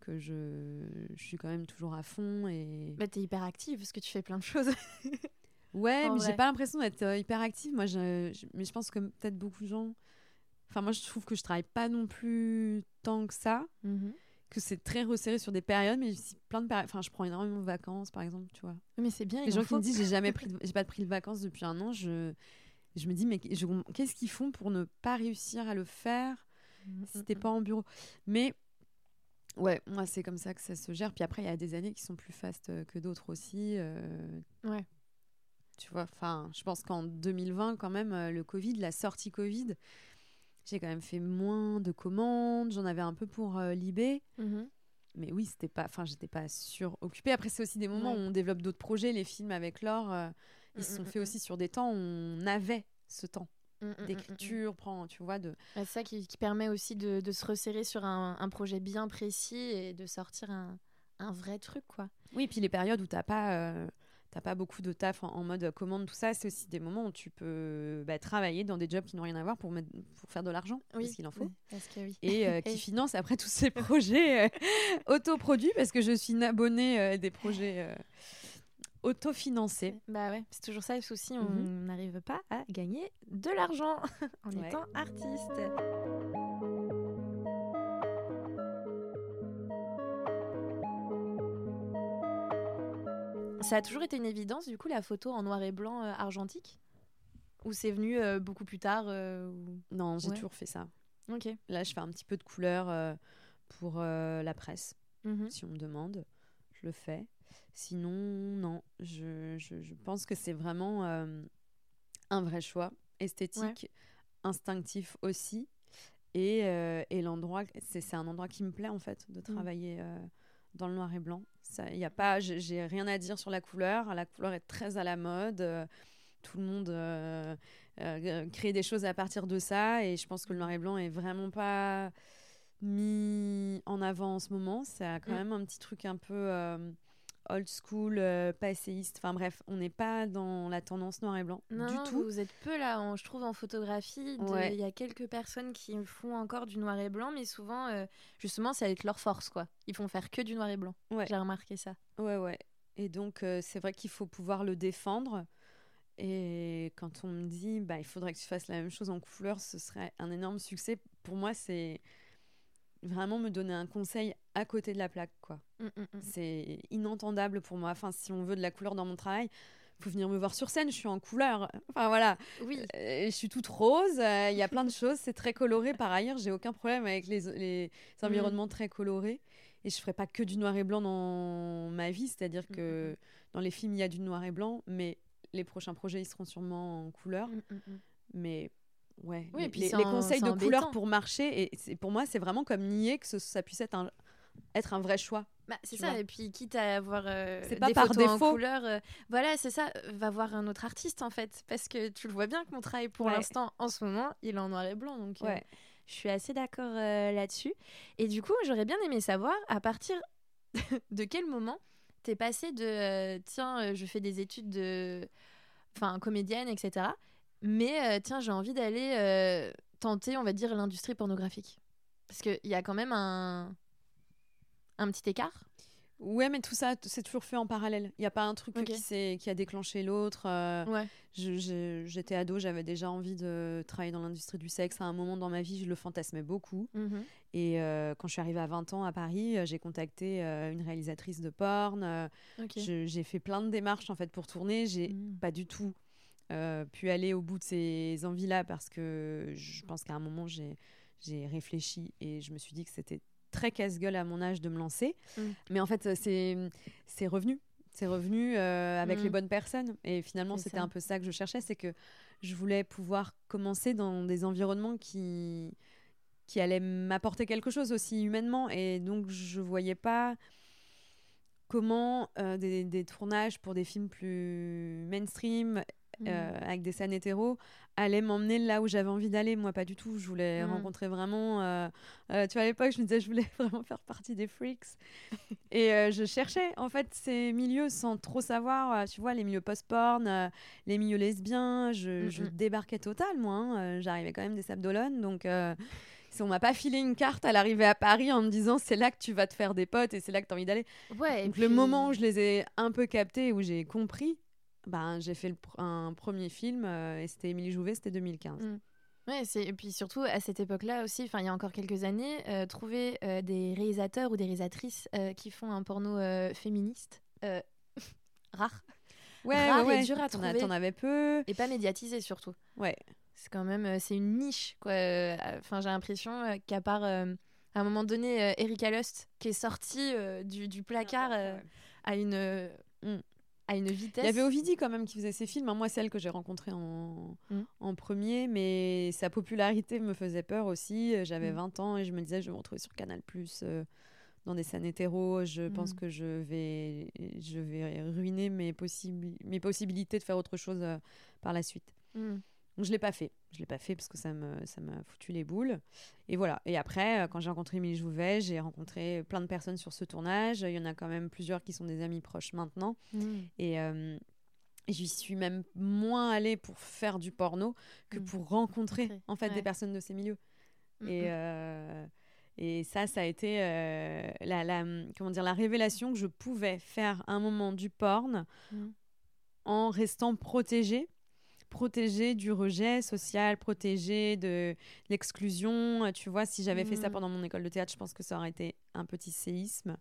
que je, je, suis quand même toujours à fond. Et... Bah, t'es hyper active parce que tu fais plein de choses. ouais, mais j'ai pas l'impression d'être euh, hyper active. Moi, je, mais je pense que peut-être beaucoup de gens. Enfin, moi, je trouve que je travaille pas non plus tant que ça. Mhm. Que c'est très resserré sur des périodes, mais plein de périodes. Enfin, je prends énormément de vacances, par exemple, tu vois. Mais c'est bien. Les gens qui me disent j'ai jamais pris, j'ai pas pris de vacances depuis un an, je, je me dis mais qu'est-ce qu'ils font pour ne pas réussir à le faire mm, si t'es mm, pas en bureau? Mais Ouais, moi c'est comme ça que ça se gère. Puis après, il y a des années qui sont plus fastes euh, que d'autres aussi. Euh, ouais. tu vois. Enfin, je pense qu'en 2020, quand même, le Covid, la sortie Covid, j'ai quand même fait moins de commandes. J'en avais un peu pour Libé. Mmh mais oui, c'était pas, enfin, j'étais pas suroccupée. Après, c'est aussi des moments où on développe d'autres projets. Les films avec Laure, euh, ils se sont faits aussi sur des temps où on avait ce temps d'écriture, prend, tu vois, de. C'est ça qui, permet aussi de, se resserrer sur un, projet bien précis et de sortir un, un vrai truc, quoi. Oui, puis les périodes où t'as pas euh, t'as pas beaucoup de taf en, mode commande, tout ça, c'est aussi des moments où tu peux bah, travailler dans des jobs qui n'ont rien à voir pour, mettre, pour faire de l'argent, oui. parce qu'il en faut. parce que oui. Et euh, qui finance après tous ces projets euh, autoproduits, parce que je suis une abonnée des projets autofinancés. Bah ouais, c'est toujours ça le souci, on mhm. n'arrive pas à gagner de l'argent en étant artiste. Ça a toujours été une évidence, du coup, la photo en noir et blanc euh, argentique? Ou c'est venu euh, beaucoup plus tard euh, Non, j'ai toujours fait ça. Ok. Là, je fais un petit peu de couleur pour la presse. Mmh si on me demande, je le fais. Sinon, non. Je, je, pense que c'est vraiment un vrai choix esthétique, instinctif aussi. Et, et l'endroit, c'est un endroit qui me plaît en fait, de mmh. travailler dans le noir et blanc. Il y a pas, j'ai rien à dire sur la couleur. La couleur est très à la mode. Euh, tout le monde euh, euh, crée des choses à partir de ça. Et je pense que le noir et blanc est vraiment pas mis en avant en ce moment. A quand mm. même un petit truc un peu old school, euh, passéiste. Enfin bref, on n'est pas dans la tendance noir et blanc du tout. Vous êtes peu là, je trouve, en photographie. Il y a quelques personnes qui font encore du noir et blanc, mais souvent, euh, justement, c'est avec leur force, quoi. Ils font faire que du noir et blanc. J'ai remarqué ça. Ouais, ouais. Et donc, euh, c'est vrai qu'il faut pouvoir le défendre. Et quand on me dit, bah, il faudrait que tu fasses la même chose en couleur, ce serait un énorme succès. Pour moi, c'est vraiment me donner un conseil à côté de la plaque quoi. Mmh, mmh, mmh. C'est inentendable pour moi. Enfin, si on veut de la couleur dans mon travail, faut venir me voir sur scène, je suis en couleur. Enfin voilà. Oui. Euh, je suis toute rose, euh, il y a plein de choses, c'est très coloré par ailleurs, j'ai aucun problème avec les, les environnements très colorés et je ferai pas que du noir et blanc dans ma vie, c'est-à-dire que dans les films il y a du noir et blanc mais les prochains projets ils seront sûrement en couleur. Mais Ouais. Oui, et puis les, conseils de couleur pour marcher, et pour moi, c'est vraiment comme nier que ça puisse être un, être un vrai choix. Bah, c'est ça, et puis quitte à avoir euh, pas des par photos défaut. en couleur, euh, voilà, c'est ça, va voir un autre artiste en fait, parce que tu le vois bien que mon travail pour l'instant, en ce moment, il est en noir et blanc, donc euh, je suis assez d'accord là-dessus. Et du coup, j'aurais bien aimé savoir à partir de quel moment t'es passé de tiens, je fais des études de, enfin, comédienne, etc mais euh, tiens, j'ai envie d'aller euh, tenter, on va dire, l'industrie pornographique. Parce qu'il y a quand même un, un petit écart. Ouais, mais tout ça, c'est toujours fait en parallèle. Il n'y a pas un truc qui, qui a déclenché l'autre. Euh, ouais. J'étais ado, j'avais déjà envie de travailler dans l'industrie du sexe. À un moment dans ma vie, je le fantasmais beaucoup. Mhm. Et quand je suis arrivée à 20 ans à Paris, j'ai contacté une réalisatrice de porn. J'ai fait plein de démarches en fait pour tourner. J'ai mhm. pas du tout euh, pu aller au bout de ces envies-là parce que je pense qu'à un moment, j'ai réfléchi et je me suis dit que c'était très casse-gueule à mon âge de me lancer. Mm. Mais en fait, c'est revenu. C'est revenu euh, avec les mm. bonnes personnes. Et finalement, c'était un peu ça que je cherchais, c'est que je voulais pouvoir commencer dans des environnements qui, qui allaient m'apporter quelque chose aussi humainement. Et donc, je voyais pas comment euh, des, des, tournages pour des films plus mainstream euh, mm. avec des scènes hétéros, allait m'emmener là où j'avais envie d'aller. Moi, pas du tout. Je voulais mm. rencontrer vraiment. Euh, euh, tu vois, à l'époque, je me disais, je voulais vraiment faire partie des freaks. et je cherchais, en fait, ces milieux sans trop savoir. tu vois, les milieux post-porn, les milieux lesbiens. Je, je débarquais total, moi. Hein. J'arrivais quand même des Sables d'Olonne. Donc. si on m'a pas filé une carte à l'arrivée à Paris en me disant c'est là que tu vas te faire des potes et c'est là que tu as envie d'aller. Ouais, Donc le moment où je les ai un peu captés, où j'ai compris, ben, j'ai fait un premier film euh, et c'était Émilie Jouvet, c'était 2015. Mm. Ouais, et puis surtout à cette époque-là aussi, il y a encore quelques années, euh, trouver euh, des réalisateurs ou des réalisatrices qui font un porno féministe rare. Ouais, rare et dur à trouver. T'en avais peu. Et pas médiatisé surtout. Ouais. C'est quand même, c'est une niche quoi. Enfin, j'ai l'impression qu'à part à un moment donné, Erika Lust qui est sortie du, du, placard à une mm à une vitesse. Il y avait Ovidie quand même qui faisait ses films. Hein. Moi, celle que j'ai rencontrée en... Mm. en premier, mais sa popularité me faisait peur aussi. J'avais 20 mm. ans et je me disais, je vais me retrouver sur Canal Plus dans des scènes hétéros. Je pense que je vais, je vais ruiner mes, mes possibilités de faire autre chose par la suite. Donc je l'ai pas fait. Je l'ai pas fait parce que ça me ça m'a foutu les boules. Et voilà. Et après, euh, quand j'ai rencontré Émilie Jouvet, j'ai rencontré plein de personnes sur ce tournage. Il y en a quand même plusieurs qui sont des amis proches maintenant. Mm. Euh, et j'y suis même moins allée pour faire du porno que mm. pour rencontrer en fait des personnes de ces milieux. Mm, et euh, et ça, ça a été la, la, comment dire, la révélation que je pouvais faire un moment du porn en restant protégée protégée du rejet social, protégée de l'exclusion. Tu vois, si j'avais fait ça mm. pendant mon école de théâtre, je pense que ça aurait été un petit séisme.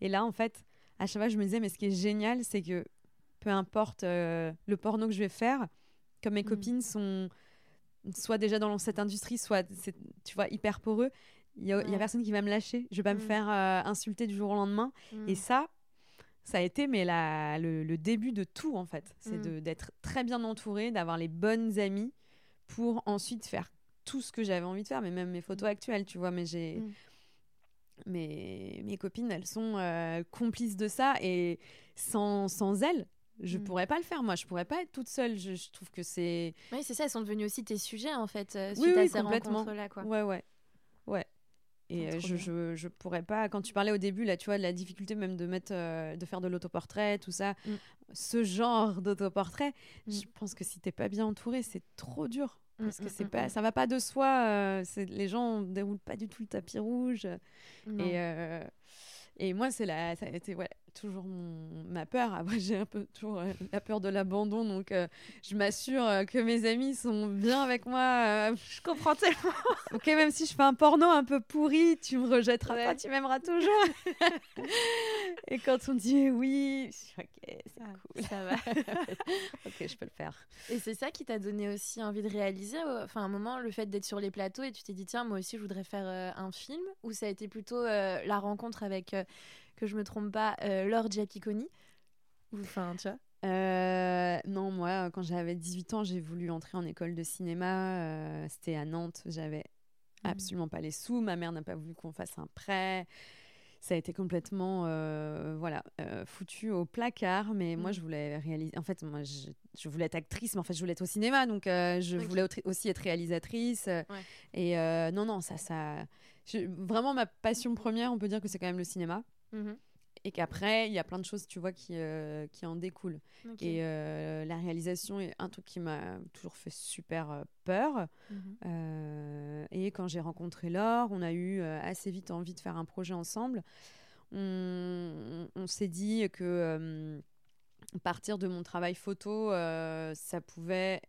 Et là, en fait, à chaque fois, je me disais, mais ce qui est génial, c'est que peu importe euh, le porno que je vais faire, comme mes mm. copines sont soit déjà dans cette industrie, soit, tu vois, hyper poreux, il n'y a, personne qui va me lâcher. Je vais pas me mm. faire euh, insulter du jour au lendemain. Et ça, ça a été mais la, le, début de tout en fait. C'est mm. d'être très bien entourée, d'avoir les bonnes amies pour ensuite faire tout ce que j'avais envie de faire, mais même mes photos mm. actuelles, tu vois. Mais j'ai. Mm. Mes, mes copines, elles sont euh, complices de ça et sans, sans elles, je pourrais pas le faire moi je pourrais pas être toute seule je, trouve que c'est oui c'est ça elles sont devenues aussi tes sujets en fait euh, suite à ces rencontres là quoi ouais ouais et euh, je, je, je, pourrais pas, quand tu parlais au début, là, tu vois, de la difficulté même de, mettre, euh, de faire de l'autoportrait, tout ça, mm. ce genre d'autoportrait, mm. je pense que si t'es pas bien entouré, c'est trop dur. Mm, parce que c'est pas, ça va pas de soi. Euh, les gens déroulent pas du tout le tapis rouge. Et, et moi, c'est la, ça a été ouais, toujours mon, ma peur. Après, j'ai un peu toujours euh, la peur de l'abandon. Donc, euh, je m'assure euh, que mes amis sont bien avec moi. je comprends tellement. ok, même si je fais un porno un peu pourri, tu me rejetteras pas, tu m'aimeras toujours. Et quand on dit oui, je ok, c'est ah, cool. Ça va. ok, je peux le faire. Et c'est ça qui t'a donné aussi envie de réaliser Enfin, un moment, le fait d'être sur les plateaux et tu t'es dit, tiens, moi aussi, je voudrais faire un film? Ou ça a été plutôt la rencontre avec que je me trompe pas, euh, Laure Giapiconi Enfin, tu vois euh, non, moi, quand j'avais 18 ans, j'ai voulu entrer en école de cinéma. Euh, c'était à Nantes. J'avais mmh. absolument pas les sous. Ma mère n'a pas voulu qu'on fasse un prêt. Ça a été complètement, voilà, foutu au placard. Mais moi, mmh. je voulais réaliser. En fait, moi, je, voulais être actrice, mais en fait, je voulais être au cinéma. Donc, je voulais aussi être réalisatrice. Et non, non, ça, ça. Vraiment, ma passion première, on peut dire que c'est quand même le cinéma. Mhm. Et qu'après, il y a plein de choses, tu vois, qui, euh, qui en découlent. Et euh, la réalisation est un truc qui m'a toujours fait super euh, peur. Mhm. et quand j'ai rencontré Laure, on a eu assez vite envie de faire un projet ensemble. On, on s'est dit que partir de mon travail photo, ça pouvait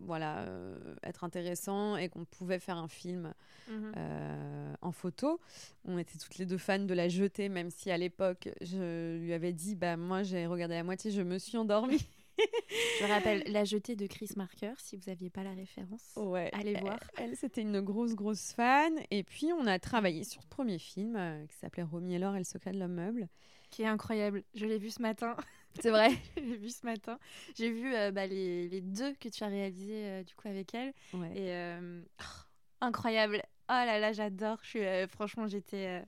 voilà, euh, être intéressant et qu'on pouvait faire un film mhm. euh, en photo. On était toutes les deux fans de La Jetée, même si à l'époque, je lui avais dit, bah moi j'ai regardé la moitié, je me suis endormie. je rappelle La Jetée de Chris Marker, si vous n'aviez pas la référence. Ouais, allez voir. Elle, c'était une grosse, grosse fan. Et puis, on a travaillé sur le premier film euh, qui s'appelait Romy et l'or et le secret de l'homme meuble. Qui est incroyable. Je l'ai vu ce matin. C'est vrai. J'ai vu ce matin. J'ai vu euh, bah, les, les, deux que tu as réalisés euh, du coup avec elle. Et euh, incroyable. Oh là là, j'adore. Je suis franchement, j'étais,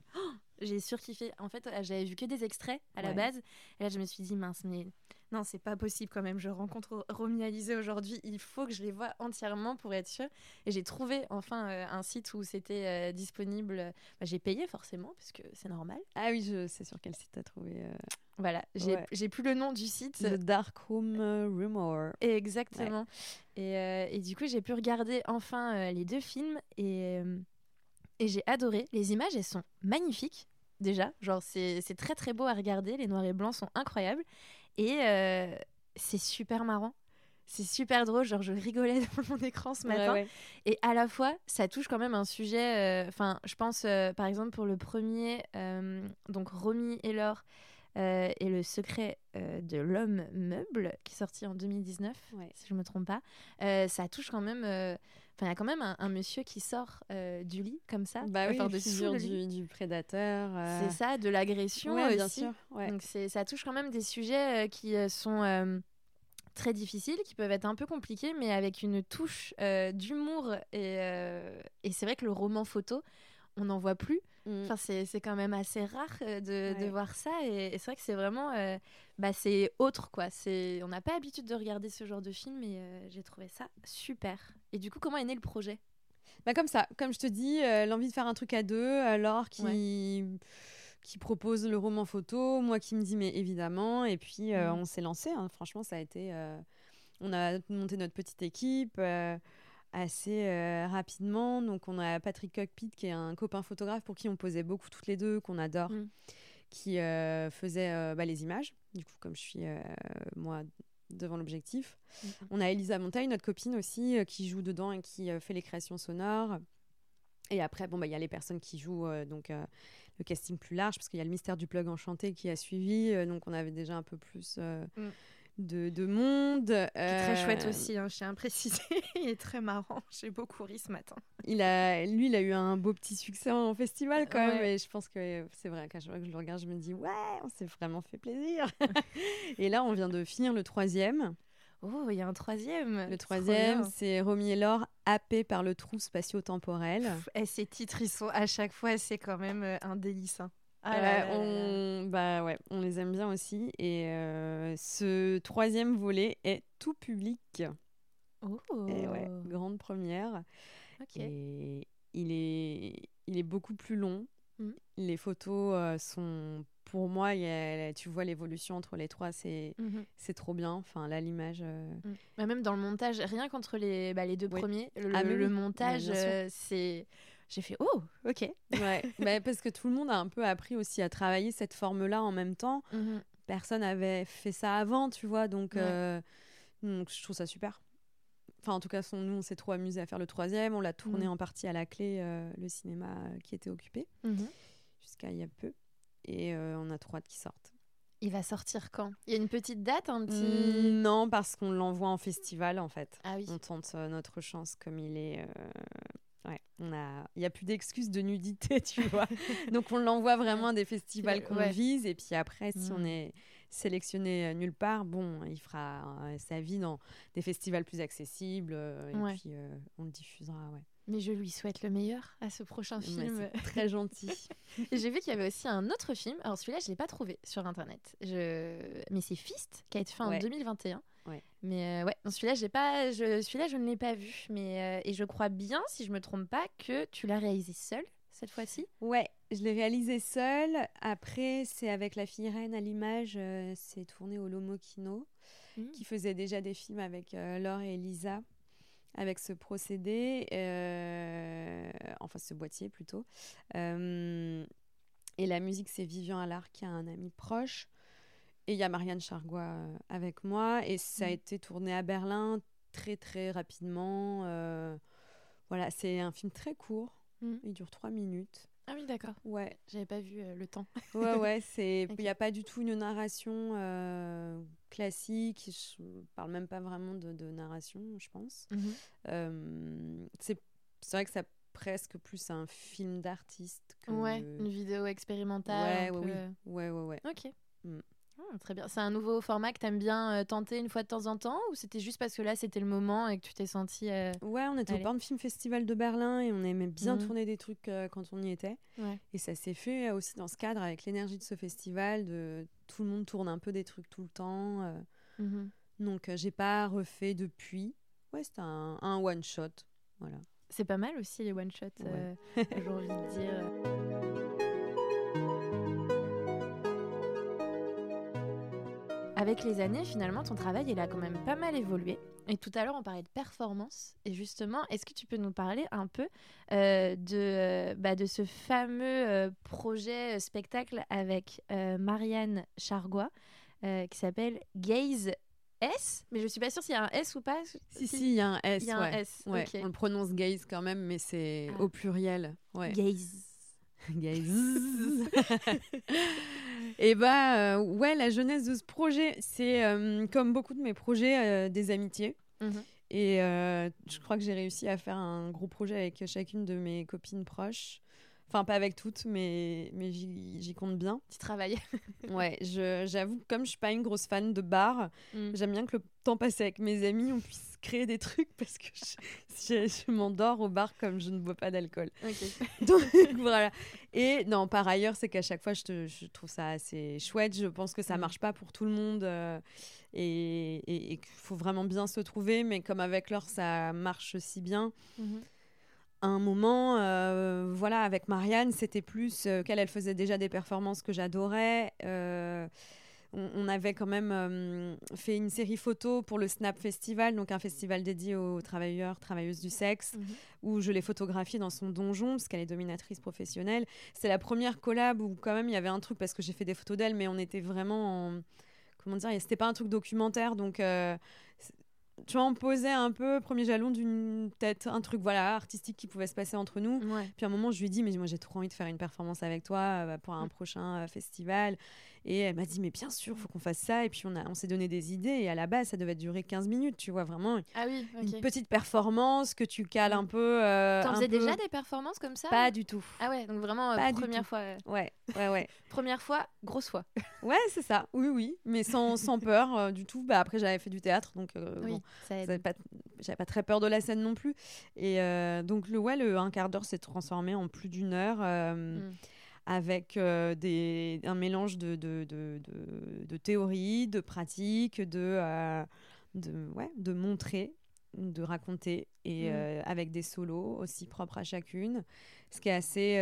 j'ai surkiffé. En fait, j'avais vu que des extraits à la base. Et là, je me suis dit mince, mais non, c'est pas possible quand même. Je rencontre Romy Alizé aujourd'hui. Il faut que je les vois entièrement pour être sûre. Et j'ai trouvé enfin un site où c'était disponible. Bah, j'ai payé forcément, parce que c'est normal. Ah oui, je sais sur quel site tu as trouvé. Voilà, j'ai plus le nom du site. The Dark Room euh, Rumor. Exactement. Et, euh, et, du coup, j'ai pu regarder enfin euh, les deux films et, et j'ai adoré. Les images, elles sont magnifiques déjà. Genre, c'est très très beau à regarder. Les noirs et blancs sont incroyables. Et c'est super marrant. C'est super drôle. Genre, je rigolais devant mon écran ce matin. Et à la fois, ça touche quand même un sujet. Enfin, je pense, par exemple, pour le premier, donc Romy et Laure. Et Le secret de l'homme meuble, qui est sorti en 2019, si je ne me trompe pas. ça touche quand même. Enfin, il y a quand même un, monsieur qui sort du lit comme ça. Bah oui, de du, du, prédateur. C'est ça, de l'agression ouais, bien sûr. Donc ça touche quand même des sujets qui sont très difficiles, qui peuvent être un peu compliqués, mais avec une touche euh, d'humour. Et, euh, et c'est vrai que le roman photo, on n'en voit plus. Mm. Enfin, c'est quand même assez rare euh, de, de voir ça. Et, c'est vrai que c'est vraiment. bah, c'est autre, quoi. On n'a pas l'habitude de regarder ce genre de film, et j'ai trouvé ça super. Et du coup, comment est né le projet? Bah, Comme ça, comme je te dis, l'envie de faire un truc à deux, alors qui qui propose le roman photo, moi qui me dis mais évidemment, et puis euh, mm. on s'est lancé. Hein. Franchement, ça a été, euh, on a monté notre petite équipe euh, assez rapidement. Donc on a Patrick Cockpit qui est un copain photographe pour qui on posait beaucoup toutes les deux, qu'on adore, mm. qui faisait bah, les images. Du coup, comme je suis moi devant l'objectif. Mm, on a Elisa Montagne, notre copine aussi, qui joue dedans et qui fait les créations sonores. Et après, bon, bah, il y a les personnes qui jouent donc le casting plus large, parce qu'il y a le mystère du plug enchanté qui a suivi, euh, donc on avait déjà un peu plus euh, mm. De, de, monde. très chouette euh, aussi, hein, je tiens à préciser, il est très marrant, j'ai beaucoup ri ce matin. Il a, lui, il a eu un beau petit succès en festival quand même, et je pense que c'est vrai, que je le regarde, je me dis, ouais, on s'est vraiment fait plaisir. et là, on vient de finir le troisième. Oh, il y a un troisième. Le troisième, c'est Romy et Laure, happé par le trou spatio-temporel. Et eh, ces titres, ils sont à chaque fois, c'est quand même euh, un délice. Hein. Ah on... Bah ouais, on les aime bien aussi. Et euh, ce troisième volet est tout public. Oh. Et ouais, grande première. Et il est, il est beaucoup plus long. Mm. Les photos euh, sont pour moi, tu vois l'évolution entre les trois, c'est mhm. c'est trop bien. Enfin, là, l'image. Euh, mm. bah, même dans le montage, rien qu'entre les, bah, les deux premiers, le, ah, montage, euh, c'est. J'ai fait oh, ok. Ouais, bah, parce que tout le monde a un peu appris aussi à travailler cette forme-là en même temps. Mhm. Personne n'avait fait ça avant, tu vois, donc, euh, donc je trouve ça super. Enfin, en tout cas, nous, on s'est trop amusé à faire le troisième. On l'a tourné mhm. en partie à la clé, le cinéma qui était occupé, jusqu'à il y a peu et euh, on a trois qui sortent. Il va sortir quand? Il y a une petite date, un petit... Mmh, non, parce qu'on l'envoie en festival en fait. Ah oui. On tente euh, notre chance comme il est. Euh, ouais, on a. Il y a plus d'excuses de nudité, tu vois. Donc on l'envoie vraiment à des festivals qu'on vise et puis après, si on mmh. est sélectionné nulle part, bon, il fera sa vie dans des festivals plus accessibles et puis on le diffusera, ouais. Mais je lui souhaite le meilleur à ce prochain film. très gentil. J'ai vu qu'il y avait aussi un autre film. Alors celui-là, je ne l'ai pas trouvé sur Internet. Je... Mais c'est Fist, qui a été fait en 2021. Mais euh, ouais, celui-là, j'ai pas, je... celui-là, je ne l'ai pas vu. Mais euh, et je crois bien, si je me trompe pas, que tu l'as réalisé seul cette fois-ci? Ouais, je l'ai réalisé seul. Après, c'est avec la fille reine à l'image. Euh, c'est tourné au Lomo Kino, mmh. qui faisait déjà des films avec Laure et Elisa avec ce procédé, euh, enfin ce boîtier plutôt. Euh, et la musique, c'est Vivian Allard qui a un ami proche. Et il y a Marianne Chargois euh, avec moi. Et ça a mm. été tourné à Berlin très très rapidement. voilà, c'est un film très court. Mm. Il dure trois minutes. Ah oui, d'accord. Ouais. J'avais pas vu le temps. ouais, ouais, c'est. Il n'y a pas du tout une narration classique. Je parle même pas vraiment de, narration, je pense. Mhm. Euh, c'est vrai que ça presque plus un film d'artiste que... Ouais, une vidéo expérimentale. Ouais, ouais, oui. ouais, ouais, ouais. Ok. Mm. Ah, très bien. C'est un nouveau format que tu aimes bien euh, tenter une fois de temps en temps ou c'était juste parce que là c'était le moment et que tu t'es senti. Euh, ouais, on était au Born Film Festival de Berlin et on aimait bien mhm. tourner des trucs quand on y était. Et ça s'est fait aussi dans ce cadre avec l'énergie de ce festival de tout le monde tourne un peu des trucs tout le temps. Euh. Mhm. Donc, euh, j'ai pas refait depuis. Ouais, c'était un, one shot. Voilà. C'est pas mal aussi les one shots, euh, j'ai envie de dire. Avec les années, finalement, ton travail, il a quand même pas mal évolué. Et tout à l'heure, on parlait de performance. Et justement, est-ce que tu peux nous parler un peu euh, de, euh, bah, de ce fameux euh, projet spectacle avec Marianne Chargois qui s'appelle Gaze S, mais je suis pas sûre s'il y a un S ou pas. Si, si, il y a un S. Il y a un S. Ouais. On le prononce gaze quand même, mais c'est ah. au pluriel. Ouais. Gaze. gaze. Et bah ouais, la jeunesse de ce projet, c'est comme beaucoup de mes projets, des amitiés. Mmh et je crois que j'ai réussi à faire un gros projet avec chacune de mes copines proches. Enfin, pas avec toutes, mais, mais j'y compte bien. Tu travailles. ouais, j'avoue, comme je suis pas une grosse fan de bar, mm. j'aime bien que le temps passé avec mes amis, on puisse créer des trucs parce que je, je, m'endors au bar comme je ne bois pas d'alcool. Donc voilà. Et non, par ailleurs, c'est qu'à chaque fois, je, te, je, trouve ça assez chouette. Je pense que ça mm. marche pas pour tout le monde euh, et, et, qu'il faut vraiment bien se trouver, mais comme avec l'heure, ça marche si bien. Un moment, euh, voilà, avec Marianne, c'était plus euh, qu'elle, elle faisait déjà des performances que j'adorais. Euh, on, avait quand même fait une série photo pour le Snap Festival, donc un festival dédié aux travailleurs, travailleuses du sexe, mhm. où je l'ai photographiée dans son donjon, parce qu'elle est dominatrice professionnelle. C'est la première collab où quand même il y avait un truc, parce que j'ai fait des photos d'elle, mais on était vraiment en... Comment dire C'était pas un truc documentaire, donc tu vois, on posait un peu premier jalon d'une tête, un truc voilà artistique qui pouvait se passer entre nous. Puis à un moment, je lui ai dit, mais moi j'ai trop envie de faire une performance avec toi euh, pour un mm. prochain euh, festival. Et elle m'a dit, mais bien sûr, faut qu'on fasse ça. Et puis on, a, on s'est donné des idées. Et à la base, ça devait durer 15 minutes, tu vois, vraiment. Ah oui, Une petite performance que tu cales un peu. Euh, T'en faisais déjà des performances comme ça Pas du tout. Ah ouais, donc vraiment euh, première fois. Ouais, ouais, ouais. première fois, grosse fois. ouais, c'est ça. Oui, oui. Mais sans, sans peur euh, du tout. Bah, après, j'avais fait du théâtre, donc oui, bon, j'avais pas, pas, très peur de la scène non plus. Et donc, le, ouais, le un quart d'heure s'est transformé en plus d'une heure. Mm avec euh, des, un mélange de, de, de, de, théorie, de pratique, de, euh, de, ouais, de montrer, de raconter, et mmh. euh, avec des solos aussi propres à chacune. Ce qui est assez,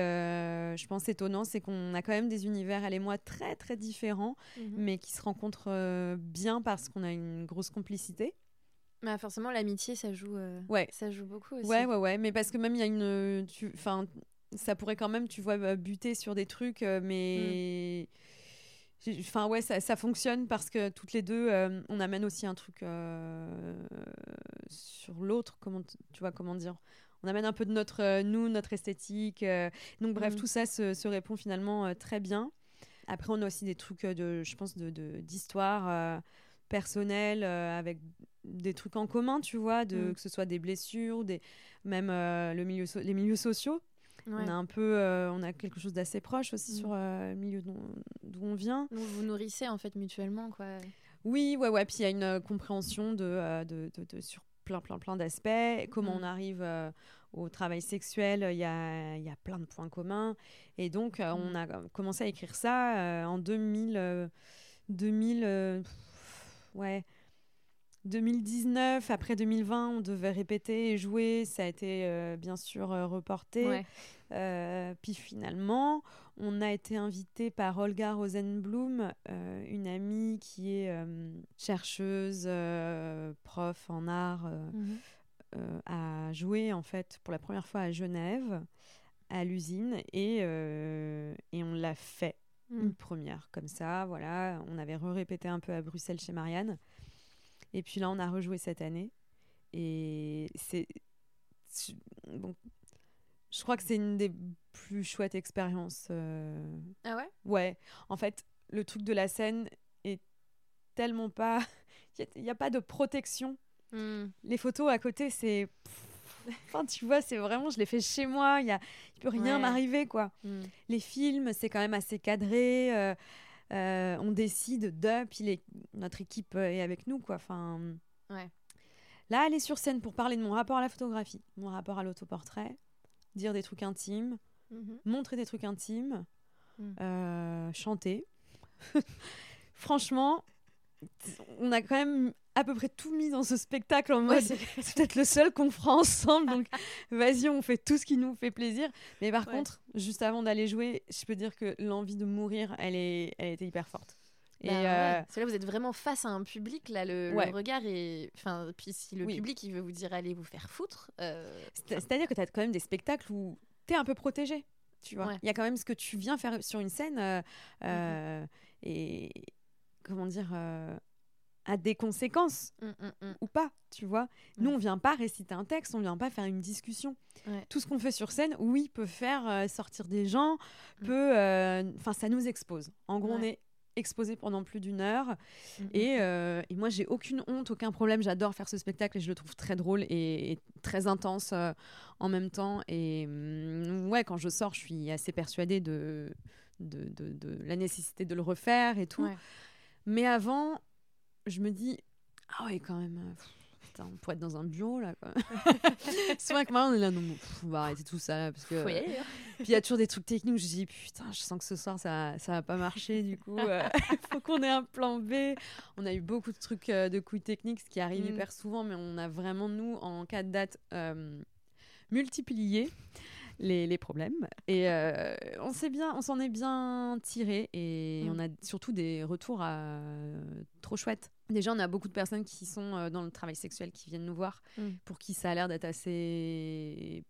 je pense, étonnant, c'est qu'on a quand même des univers, elle et moi, très, très différents, mmh mais qui se rencontrent bien parce qu'on a une grosse complicité. Bah forcément, l'amitié, ça joue, ouais. ça joue beaucoup aussi. Ouais, ouais, ouais. Mais parce que même, il y a une. Enfin, ça pourrait quand même, tu vois, buter sur des trucs, euh, mais. Enfin, ouais, ça, ça, fonctionne parce que toutes les deux, euh, on amène aussi un truc euh, sur l'autre. Comment, tu vois, comment dire On amène un peu de notre nous, notre esthétique. donc, bref, mm. tout ça se, se répond finalement très bien. Après, on a aussi des trucs, de, je pense, d'histoire de, personnelle avec des trucs en commun, tu vois, de, mm. que ce soit des blessures, des, même le milieu les milieux sociaux. On a un peu, euh, on a quelque chose d'assez proche aussi mm. sur euh, le milieu d'où on vient. vous vous nourrissez en fait mutuellement, quoi. Oui, ouais, ouais. Puis il y a une euh, compréhension de, de, de, sur plein, plein, plein d'aspects. Comment mm. on arrive au travail sexuel, il y a, y a, plein de points communs. Et donc, on mm. a commencé à écrire ça en 2000. 2000 ouais 2019, après 2020, on devait répéter et jouer. Ça a été bien sûr reporté. Ouais. Euh, puis finalement, on a été invité par Olga Rosenblum, euh, une amie qui est euh, chercheuse, prof en art, mhm. à jouer en fait pour la première fois à Genève, à l'usine, et, et on l'a fait. Mhm. Une première, comme ça, voilà. On avait répété un peu à Bruxelles chez Marianne. Et puis là, on a rejoué cette année. Et c'est. Bon, je crois que c'est une des plus chouettes expériences. Euh. Ah ouais? Ouais. En fait, le truc de la scène est tellement pas. Il n'y a, pas de protection. Hmm. Les photos à côté, c'est. Enfin, tu vois, c'est vraiment, je l'ai fait chez moi, il ne peut rien m'arriver, quoi. Hmm. Les films, c'est quand même assez cadré. Euh, euh, on décide de, puis notre équipe est avec nous, quoi. Enfin. Ouais. Là, aller sur scène pour parler de mon rapport à la photographie, mon rapport à l'autoportrait, dire des trucs intimes, mhm. montrer des trucs intimes, mm. euh, chanter. Franchement, on a quand même à peu près tout mis dans ce spectacle en mode c'est peut-être le seul qu'on fera ensemble donc vas-y on fait tout ce qui nous fait plaisir. Mais par contre juste avant d'aller jouer je peux dire que l'envie de mourir elle est elle était hyper forte. Et bah euh... là vous êtes vraiment face à un public là le, regard et enfin puis si le public il veut vous dire allez vous faire foutre euh, c'est-à-dire que tu as quand même des spectacles où tu es un peu protégé tu vois. Il y a quand même ce que tu viens faire sur une scène euh, mhm. euh, et comment dire a des conséquences mm, mm, mm. ou pas, tu vois. Nous, on vient pas réciter un texte, on vient pas faire une discussion. Tout ce qu'on fait sur scène, oui, peut faire sortir des gens, peut, enfin, ça nous expose. En gros, on est exposé pendant plus d'une heure. Et, mmh. et, moi, j'ai aucune honte, aucun problème. J'adore faire ce spectacle et je le trouve très drôle et, très intense en même temps. Et ouais, quand je sors, je suis assez persuadée de, de, de, la nécessité de le refaire et tout. Mais avant, je me dis, ah ouais, quand même on pourrait être dans un bureau là. Quoi. Souvent que moi on est là, non, on va arrêter tout ça parce que. Puis il y a toujours des trucs techniques où je dis putain, je sens que ce soir ça ça va pas marcher du coup. Il euh, faut qu'on ait un plan B. On a eu beaucoup de trucs euh, de couilles techniques, ce qui arrive mm. hyper souvent, mais on a vraiment nous en cas de date euh, multiplié les, les problèmes. Et euh, on s'est bien, on s'en est bien tiré et mm. on a surtout des retours à... trop chouettes. Déjà, on a beaucoup de personnes qui sont euh, dans le travail sexuel qui viennent nous voir, mm. pour qui ça a l'air d'être assez,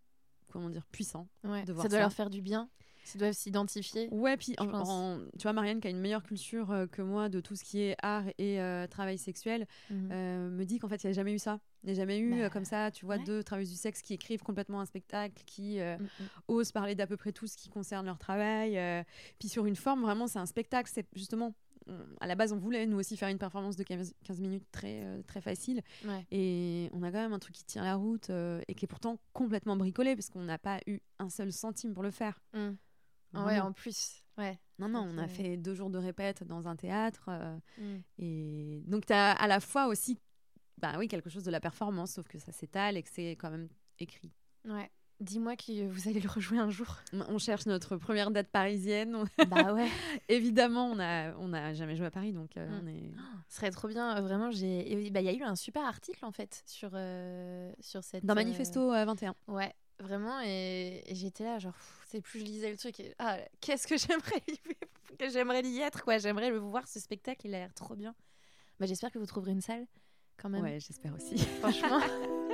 comment dire, puissant. de voir ça doit leur faire du bien. Ils doivent s'identifier. Ouais, puis tu vois, Marianne, qui a une meilleure culture euh, que moi de tout ce qui est art et euh, travail sexuel, mhm. euh, me dit qu'en fait, il n'y a jamais eu ça. Il n'y a jamais eu bah, comme ça, tu vois, deux travailleuses du sexe qui écrivent complètement un spectacle, qui mm, mm. osent parler d'à peu près tout ce qui concerne leur travail. puis sur une forme, vraiment, c'est un spectacle. C'est justement à la base, on voulait nous aussi faire une performance de 15, minutes très, très facile. Et on a quand même un truc qui tient la route et qui est pourtant complètement bricolé parce qu'on n'a pas eu un seul centime pour le faire. Mm. Ah ouais, en plus. Ouais. Non, non, on a fait deux jours de répète dans un théâtre. Euh, mm. Et donc, tu as à la fois aussi bah oui, quelque chose de la performance, sauf que ça s'étale et que c'est quand même écrit. Ouais. Dis-moi que vous allez le rejouer un jour. On cherche notre première date parisienne. Bah ouais. Évidemment, on a on a jamais joué à Paris, donc euh, mm. on est. ce serait trop bien. Vraiment, j'ai. Bah, il y a eu un super article en fait sur euh, sur cette. Dans Manifesto 21. Ouais, vraiment. Et, j'étais là, genre, c'est plus je lisais le truc. Et, ah, qu'est-ce que j'aimerais que j'aimerais y être, quoi. J'aimerais le voir ce spectacle, il a l'air trop bien. Bah, j'espère que vous trouverez une salle quand même. Ouais, j'espère aussi. Franchement.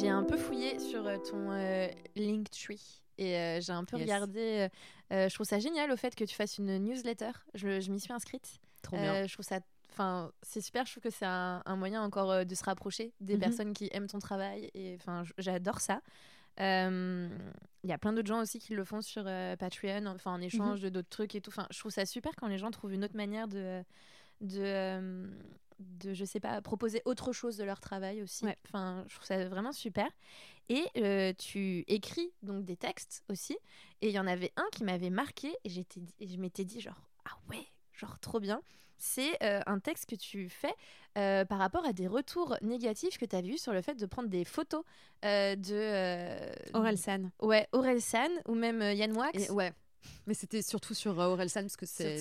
j'ai un peu fouillé sur euh, ton euh, Linktree et euh, j'ai un peu regardé. je trouve ça génial au fait que tu fasses une newsletter. Je, je m'y suis inscrite. Trop bien. je trouve ça Enfin, c'est super. Je trouve que c'est un, moyen encore euh, de se rapprocher des mhm. personnes qui aiment ton travail. Et enfin, j'adore ça. Il y a plein d'autres gens aussi qui le font sur euh, Patreon, enfin en échange mhm. de d'autres trucs et tout. Enfin, je trouve ça super quand les gens trouvent une autre manière de, de, de je sais pas, proposer autre chose de leur travail aussi. Enfin, je trouve ça vraiment super. Et euh, tu écris donc des textes aussi. Et il y en avait un qui m'avait marqué et j'étais, je m'étais dit genre ah ouais, genre trop bien c'est euh, un texte que tu fais euh, par rapport à des retours négatifs que tu as vus sur le fait de prendre des photos de. Aurel San. Ouais, Aurel San ou même Yann Wax. ouais. Mais c'était surtout sur euh, Aurel San parce que c'est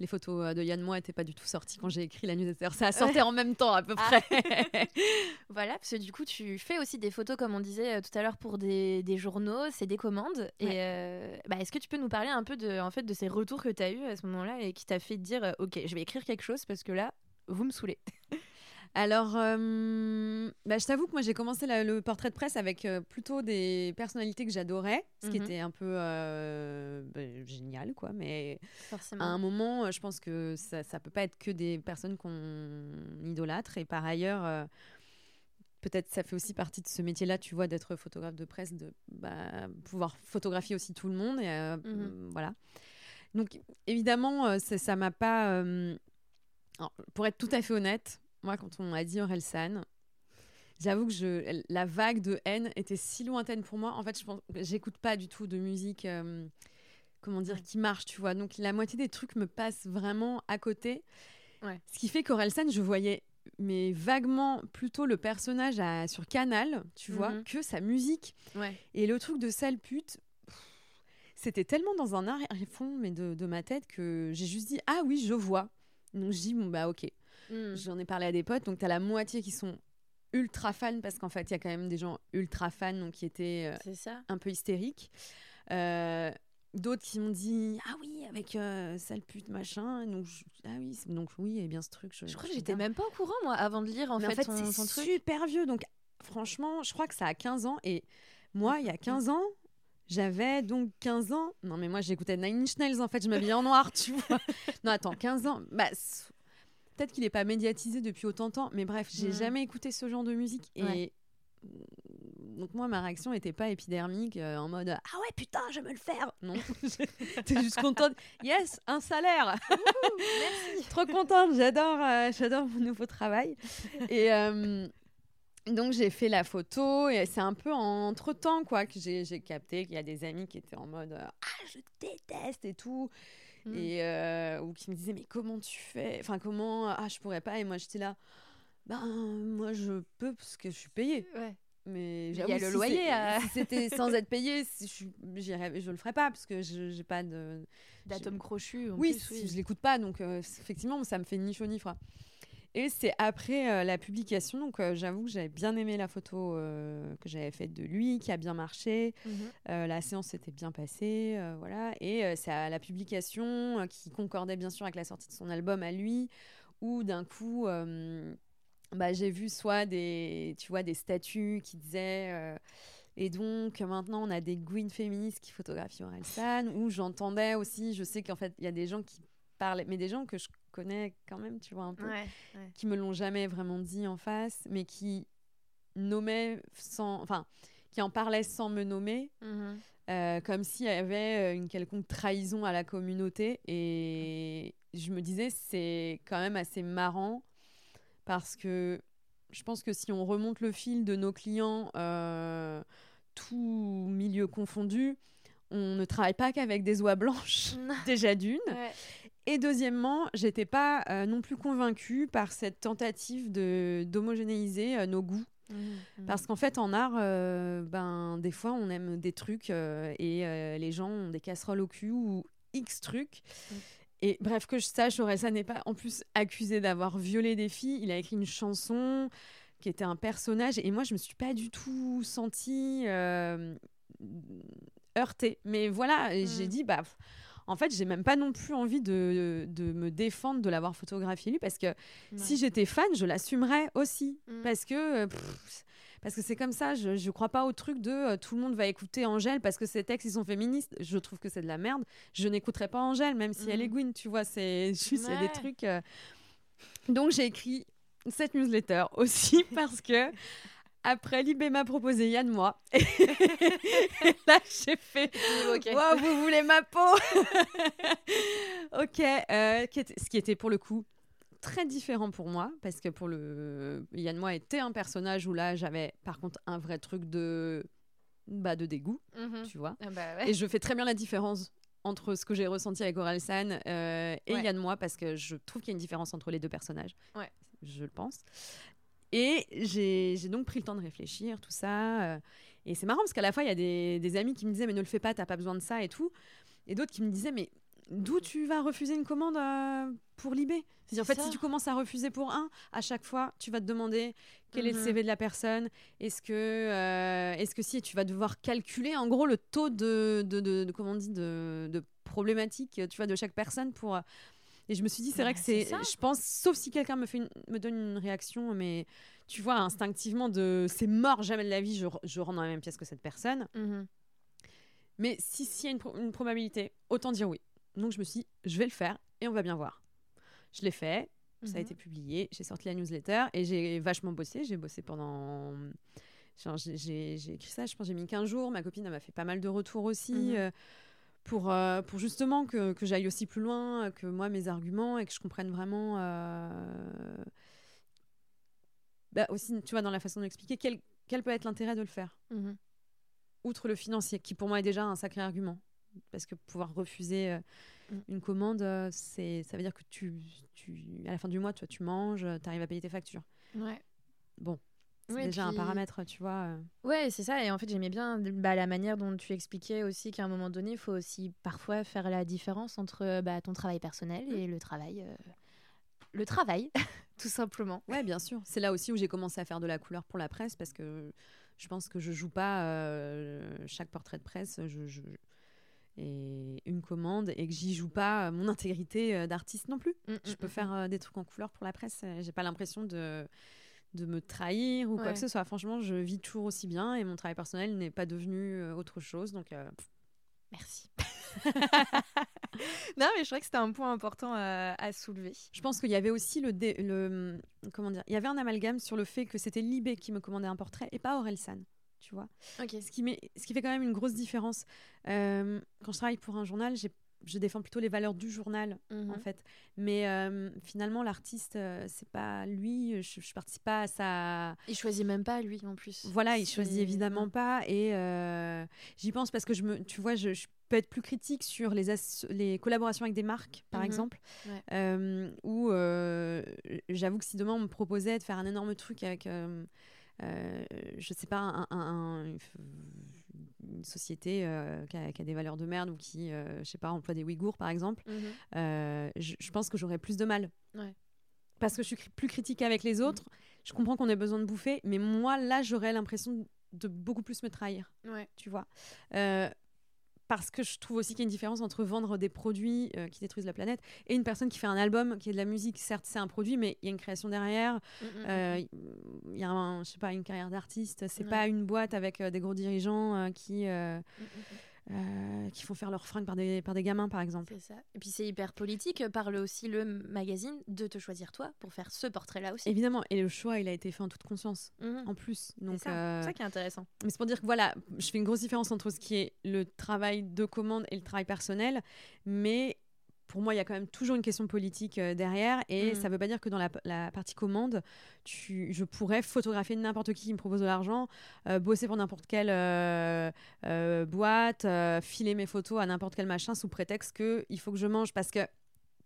les photos euh, de Yann Moi n'étaient pas du tout sorties quand j'ai écrit la newsletter. Ça a sorti en même temps à peu ah. près. voilà, parce que du coup tu fais aussi des photos comme on disait euh, tout à l'heure pour des, des journaux, c'est des commandes. Et bah, est-ce que tu peux nous parler un peu de en fait de ces retours que tu as eu à ce moment-là et qui t'a fait dire ok je vais écrire quelque chose parce que là vous me saoulez. Alors, euh, bah, je t'avoue que moi j'ai commencé le portrait de presse avec euh, plutôt des personnalités que j'adorais, ce qui mhm. était un peu euh, bah, génial, quoi. Mais à un moment, je pense que ça, ça peut pas être que des personnes qu'on idolâtre. Et par ailleurs, peut-être ça fait aussi partie de ce métier-là, tu vois, d'être photographe de presse, de bah, pouvoir photographier aussi tout le monde. Et, mhm. Voilà. Donc évidemment, ça m'a pas. pour être tout à fait honnête, moi, quand on m'a dit Orelsan, j'avoue que je, la vague de haine était si lointaine pour moi. En fait, je pense, j'écoute pas du tout de musique, euh, comment dire, qui marche, tu vois. Donc la moitié des trucs me passent vraiment à côté. Ce qui fait qu'Orelsan, je voyais mais vaguement plutôt le personnage à, sur Canal, tu vois, mhm. que sa musique. Et le truc de sale pute, c'était tellement dans un arrière-fond mais de, de, ma tête que j'ai juste dit ah oui je vois. Donc je dis bon bah ok. Mm. J'en ai parlé à des potes, donc tu as la moitié qui sont ultra fans parce qu'en fait, il y a quand même des gens ultra fans donc qui étaient euh, un peu hystériques. Euh, d'autres qui m'ont dit ah oui avec euh, sale pute machin donc ah oui donc oui et bien ce truc je, je crois que j'étais même pas au courant moi avant de lire en fait, c'est super vieux donc franchement je crois que ça a 15 ans et moi il y a 15 ans j'avais donc 15 ans. Non, mais moi, j'écoutais Nine Inch Nails, en fait. Je m'habillais en noir, tu vois. Non, attends, 15 ans. Bah, Peut-être qu'il n'est pas médiatisé depuis autant de temps, mais bref, j'ai jamais écouté ce genre de musique. Et donc moi, ma réaction n'était pas épidermique, euh, en mode ah ouais putain, je vais me le faire. Non, j'étais juste contente. Yes, un salaire. merci. Trop contente. J'adore, euh, j'adore mon nouveau travail. Et donc j'ai fait la photo et c'est un peu entre temps quoi que j'ai capté qu'il y a des amis qui étaient en mode ah je déteste et tout. Mm. Et euh, ou qui me disaient mais comment tu fais? Enfin comment Ah je pourrais pas? Et moi j'étais là. Ben moi je peux parce que je suis payée. Ouais. Mais il y a le loyer. Si c'était sans être payé, si je, je le ferais pas parce que je j'ai pas de d'atome crochu. Oui, plus, oui, je l'écoute pas donc euh, effectivement ça me fait ni chaud ni froid. Et c'est après euh, la publication, donc euh, j'avoue que j'avais bien aimé la photo euh, que j'avais faite de lui, qui a bien marché. Mhm. la séance s'était bien passée, voilà. Et c'est à la publication qui concordait bien sûr avec la sortie de son album à lui, où d'un coup, bah, j'ai vu soit des, tu vois, des statuts qui disaient. Et donc maintenant, on a des Gwyn féministes qui photographient Orelsan, où j'entendais aussi, je sais qu'en fait, il y a des gens qui parlent, mais des gens que je connais quand même, tu vois, un peu, qui me l'ont jamais vraiment dit en face, mais qui nommaient sans. Enfin, qui en parlaient sans me nommer, mhm. euh, comme s'il y avait euh, une quelconque trahison à la communauté. Et je me disais, c'est quand même assez marrant parce que je pense que si on remonte le fil de nos clients, euh, tout milieu confondu, on ne travaille pas qu'avec des oies blanches, déjà d'une. Et deuxièmement, j'étais pas euh, non plus convaincue par cette tentative de d'homogénéiser euh, nos goûts. Mmh, mmh. Parce qu'en fait, en art, euh, ben, des fois, on aime des trucs et les gens ont des casseroles au cul ou X trucs. Mmh. Et bref, que je sache, Orelsa n'est pas en plus accusé d'avoir violé des filles. Il a écrit une chanson qui était un personnage. Et moi, je me suis pas du tout sentie heurtée. Mais voilà, j'ai dit, bah en fait, j'ai même pas non plus envie de, de me défendre de l'avoir photographié lui parce que si j'étais fan, je l'assumerais aussi. Mm. Parce que. parce que c'est comme ça, je, je crois pas au truc de euh, tout le monde va écouter Angèle parce que ses textes ils sont féministes. Je trouve que c'est de la merde. Je n'écouterai pas Angèle, même si elle est mm. Gwyn, tu vois. C'est juste, y a des trucs. Euh. Donc j'ai écrit cette newsletter aussi parce que après, Libé m'a proposé Yann moi. Et là, j'ai fait vous voulez ma peau? Ok. Euh, ce qui était pour le coup très différent pour moi parce que pour le Yann moi était un personnage où là j'avais par contre un vrai truc de bah de dégoût mhm. tu vois ah bah et je fais très bien la différence entre ce que j'ai ressenti avec Orelsan euh, et Yann moi parce que je trouve qu'il y a une différence entre les deux personnages ouais. je le pense et j'ai donc pris le temps de réfléchir, tout ça. Euh, et c'est marrant parce qu'à la fois, il y a des, des, amis qui me disaient, mais ne le fais pas, t'as pas besoin de ça et tout. Et d'autres qui me disaient, mais d'où tu vas refuser une commande euh, pour Libé? En fait, si tu commences à refuser pour un, à chaque fois, tu vas te demander quel est le mhm. CV de la personne. Est-ce que, euh, est-ce que si tu vas devoir calculer en gros le taux de, de, de, comment on dit, de, de problématique, tu vois, de chaque personne pour et je me suis dit, c'est vrai que c'est, je pense, sauf si quelqu'un me, fait me donne une réaction, mais tu vois, instinctivement, de c'est mort, jamais de la vie, je, je rentre dans la même pièce que cette personne. Mhm. Mais si s'il y a une, probabilité, autant dire oui. Donc je me suis dit, je vais le faire et on va bien voir. Je l'ai fait, ça a mhm. été publié, j'ai sorti la newsletter et j'ai vachement bossé. J'ai bossé pendant. J'ai écrit ça, je pense, j'ai mis 15 jours. Ma copine, m'a fait pas mal de retours aussi. Mhm. Euh, pour, euh, pour justement que, que j'aille aussi plus loin que moi mes arguments et que je comprenne vraiment euh, bah aussi tu vois dans la façon d'expliquer quel, quel peut être l'intérêt de le faire. Mhm. outre le financier qui pour moi est déjà un sacré argument. Parce que pouvoir refuser euh, mm. une commande c'est ça veut dire que tu, tu à la fin du mois tu, tu manges tu arrives à payer tes factures. Ouais. Bon c'est déjà un paramètre, tu vois. Euh. Ouais, c'est ça. Et en fait, j'aimais bien bah, la manière dont tu expliquais aussi qu'à un moment donné, il faut aussi parfois faire la différence entre bah, ton travail personnel et le travail. Euh, le travail, tout simplement. Ouais, bien sûr. C'est là aussi où j'ai commencé à faire de la couleur pour la presse parce que je pense que je joue pas euh, chaque portrait de presse. Je, et une commande et que j'y joue pas mon intégrité d'artiste non plus. Mmh, je mmh, peux mmh, faire des trucs en couleur pour la presse. J'ai pas l'impression de de me trahir ou quoi que ce soit. Franchement, je vis toujours aussi bien et mon travail personnel n'est pas devenu euh, autre chose. Donc, euh, merci. non, mais je crois que c'était un point important à, soulever. Je pense qu'il y avait aussi le, le, comment dire, il y avait un amalgame sur le fait que c'était Libé qui me commandait un portrait et pas Orelsan. tu vois. Ce, qui met, ce qui fait quand même une grosse différence. quand je travaille pour un journal, je défends plutôt les valeurs du journal en mhm. fait mais finalement l'artiste c'est pas lui je, je, participe pas à sa il choisit même pas lui en plus voilà il choisit évidemment pas et j'y pense parce que je me tu vois je, je peux être plus critique sur les, les collaborations avec des marques, par mhm. exemple, euh, où euh, j'avoue que si demain on me proposait de faire un énorme truc avec, euh, je sais pas, un, une société qui a, qui, a, des valeurs de merde ou qui, je sais pas, emploie des Ouïghours, par exemple, mhm. je, pense que j'aurais plus de mal. Parce que je suis plus critique avec les autres. Je comprends qu'on ait besoin de bouffer, mais moi, là, j'aurais l'impression de beaucoup plus me trahir. Tu vois parce que je trouve aussi qu'il y a une différence entre vendre des produits euh, qui détruisent la planète et une personne qui fait un album qui est de la musique. Certes, c'est un produit, mais il y a une création derrière. Mm, mm, euh, mm, il y a, je sais pas, une carrière d'artiste. C'est pas une boîte avec euh, des gros dirigeants qui euh, qui font faire leurs fringues par des, par des gamins, par exemple. C'est ça. Et puis c'est hyper politique. Parle aussi le magazine de te choisir toi pour faire ce portrait-là aussi. Évidemment. Et le choix, il a été fait en toute conscience, mhm. en plus. C'est ça. Euh, ça. qui est intéressant. Mais c'est pour dire que voilà, je fais une grosse différence entre ce qui est le travail de commande et le travail personnel. Mais pour moi, il y a quand même toujours une question politique euh, derrière. Et mm. ça ne veut pas dire que dans la, partie commande, tu, je pourrais photographier n'importe qui qui me propose de l'argent, euh, bosser pour n'importe quelle euh, boîte, filer mes photos à n'importe quel machin sous prétexte qu'il faut que je mange. Parce que,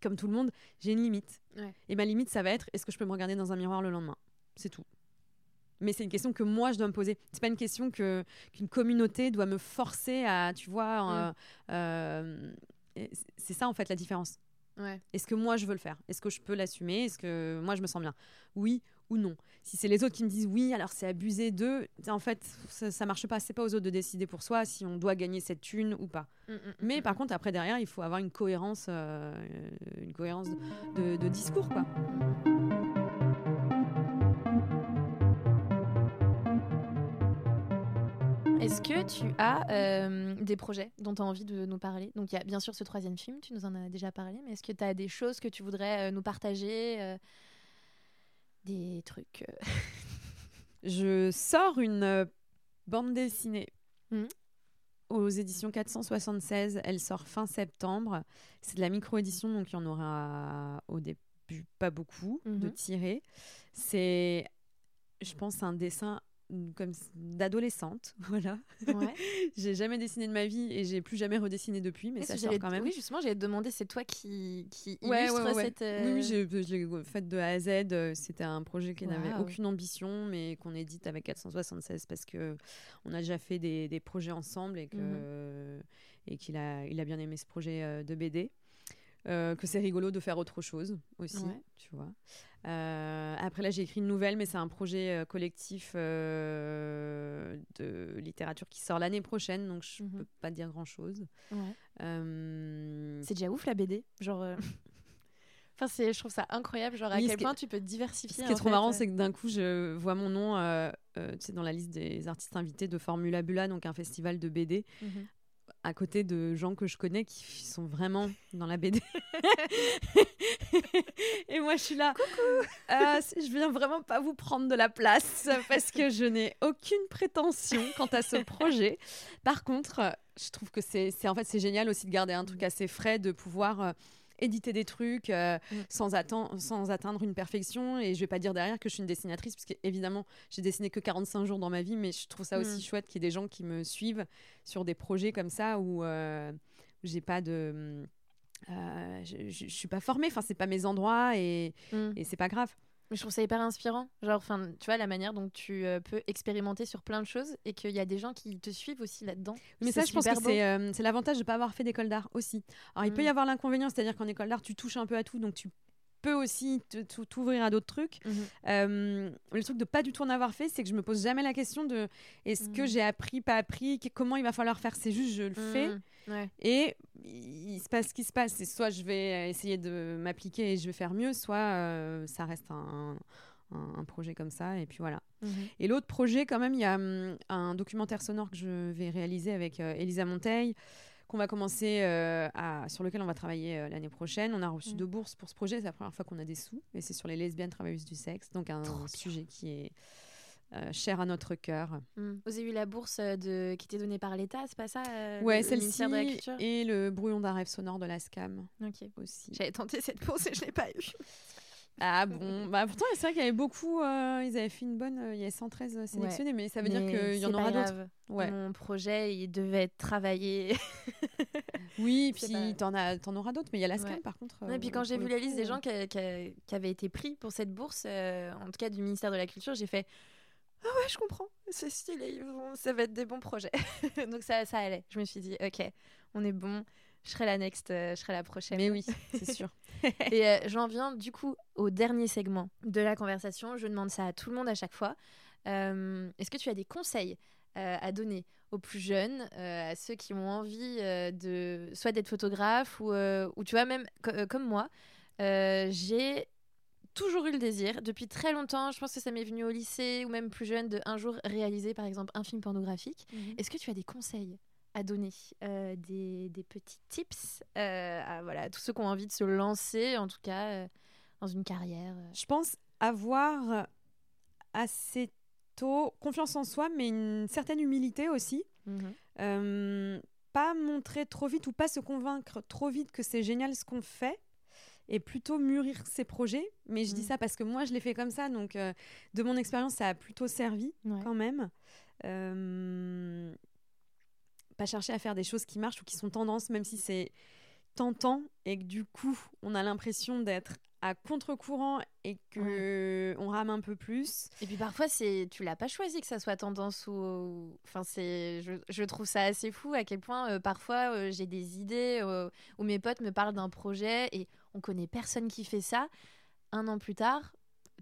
comme tout le monde, j'ai une limite. Et ma limite, ça va être est-ce que je peux me regarder dans un miroir le lendemain? C'est tout. Mais c'est une question que moi, je dois me poser. C'est pas une question que qu'une communauté doit me forcer à, tu vois, mm c'est ça en fait la différence. Est-ce que moi je veux le faire? Est-ce que je peux l'assumer? Est-ce que moi je me sens bien? Oui ou non? Si c'est les autres qui me disent oui, alors c'est abusé d'eux, en fait ça, ça marche pas. C'est pas aux autres de décider pour soi si on doit gagner cette thune ou pas. Mm, mm, mm, Mais par contre, après derrière, il faut avoir une cohérence, euh, une cohérence de, de discours quoi. Est-ce que tu as euh, des projets dont tu as envie de nous parler? Donc il y a bien sûr ce troisième film, tu nous en as déjà parlé, mais est-ce que tu as des choses que tu voudrais euh, nous partager euh, Des trucs Je sors une bande dessinée. Mmh. Aux éditions 476, elle sort fin septembre. C'est de la micro-édition, donc il y en aura au début pas beaucoup de mmh tirés. C'est, je pense, un dessin comme d'adolescente, voilà. Ouais. j'ai jamais dessiné de ma vie et j'ai plus jamais redessiné depuis, mais ça sort quand même. Oui, justement, j'allais te demander, c'est toi qui, qui illustre cette. Oui, oui je l'ai fait de A à Z. Euh, c'était un projet qui n'avait aucune ambition, mais qu'on édite avec 476 parce que on a déjà fait des, des projets ensemble et que et qu'il a il a bien aimé ce projet euh, de BD. Euh, que c'est rigolo de faire autre chose aussi, tu vois. Euh, après là, j'ai écrit une nouvelle, mais c'est un projet euh, collectif de littérature qui sort l'année prochaine, donc je ne mhm. peux pas dire grand chose. C'est déjà ouf la BD, genre. Enfin, je trouve ça incroyable, genre à quel point tu peux diversifier. Ce qui est trop marrant, c'est que d'un coup, je vois mon nom dans la liste des artistes invités de Formula Bula, donc un festival de BD. Mhm à côté de gens que je connais qui sont vraiment dans la BD. et moi, je suis là. Coucou euh, Je viens vraiment pas vous prendre de la place parce que je n'ai aucune prétention quant à ce projet. Par contre, je trouve que c'est en fait c'est génial aussi de garder un truc assez frais, de pouvoir euh, éditer des trucs euh, mm. sans, sans atteindre une perfection. Et je vais pas dire derrière que je suis une dessinatrice, parce qu'évidemment, j'ai dessiné que 45 jours dans ma vie, mais je trouve ça aussi mm. chouette qu'il y ait des gens qui me suivent sur des projets comme ça où, euh, j'ai pas de. Euh, je, je, suis pas formée, enfin, c'est pas mes endroits et, mm. et c'est pas grave. Mais je trouve ça hyper inspirant. Genre, enfin, tu vois, la manière dont tu euh, peux expérimenter sur plein de choses et qu'il y a des gens qui te suivent aussi là-dedans. Mais ça, je pense que euh, c'est l'avantage de ne pas avoir fait d'école d'art aussi. Alors, il peut y mm. avoir l'inconvénient, c'est-à-dire qu'en école d'art, tu touches un peu à tout, donc tu peux aussi t'ouvrir à d'autres trucs. Mhm. Euh, le truc de pas du tout en avoir fait, c'est que je me pose jamais la question de est-ce que mhm. j'ai appris, pas appris, comment il va falloir faire. C'est juste je le fais mhm. et il se passe ce qui se passe. Et soit je vais essayer de m'appliquer et je vais faire mieux, soit euh, ça reste un, un, projet comme ça et puis voilà. Et l'autre projet, quand même, il y a hum, un documentaire sonore que je vais réaliser avec euh, Elisa Monteil qu'on va commencer euh, à, sur lequel on va travailler euh, l'année prochaine. On a reçu mm. deux bourses pour ce projet. C'est la première fois qu'on a des sous. Et c'est sur les lesbiennes travailleuses du sexe. Donc un sujet qui est cher à notre cœur. Mmh. Vous avez eu la bourse de... qui était donnée par l'État, c'est pas ça Ouais, celle-ci et le brouillon d'un rêve sonore de la SCAM Ok. Aussi. J'avais tenté cette bourse et je l'ai pas eu. Ah bon, bah pourtant c'est vrai qu'il y avait beaucoup, euh, ils avaient fait une bonne, euh, il y avait 113 sélectionnés, mais ça veut dire qu'il y en aura d'autres. Ouais. Mon projet, il devait être travaillé. oui, puis t'en en auras d'autres, mais il y a la SCAM par contre. et puis quand j'ai vu la liste des gens qui, qui, avaient été pris pour cette bourse, euh, en tout cas du ministère de la Culture, j'ai fait ah ouais, je comprends, c'est stylé, ça va être des bons projets. Donc ça, ça allait. Je me suis dit, ok, on est bon je serai la next, euh, je serai la prochaine. Mais oui, c'est sûr. et euh, j'en viens du coup au dernier segment de la conversation. Je demande ça à tout le monde à chaque fois. Euh, est-ce que tu as des conseils à donner aux plus jeunes, à ceux qui ont envie de soit d'être photographe ou, ou tu vois même comme moi, j'ai toujours eu le désir depuis très longtemps. Je pense que ça m'est venu au lycée ou même plus jeune de un jour réaliser par exemple un film pornographique. Mhm. Est-ce que tu as des conseils? À donner euh, des, des, petits tips euh, à voilà, tous ceux qui ont envie de se lancer, en tout cas, euh, dans une carrière Je pense avoir assez tôt confiance en soi, mais une certaine humilité aussi. Mmh pas montrer trop vite ou pas se convaincre trop vite que c'est génial ce qu'on fait et plutôt mûrir ses projets. Mais je dis mmh. ça parce que moi, je l'ai fait comme ça. Donc, de mon expérience, ça a plutôt servi quand même pas chercher à faire des choses qui marchent ou qui sont tendances, même si c'est tentant et que du coup, on a l'impression d'être à contre-courant et que on rame un peu plus. Et puis parfois c'est tu l'as pas choisi que ça soit tendance ou enfin c'est je, je, trouve ça assez fou à quel point euh, parfois euh, j'ai des idées euh, où mes potes me parlent d'un projet et on connaît personne qui fait ça. Un an plus tard,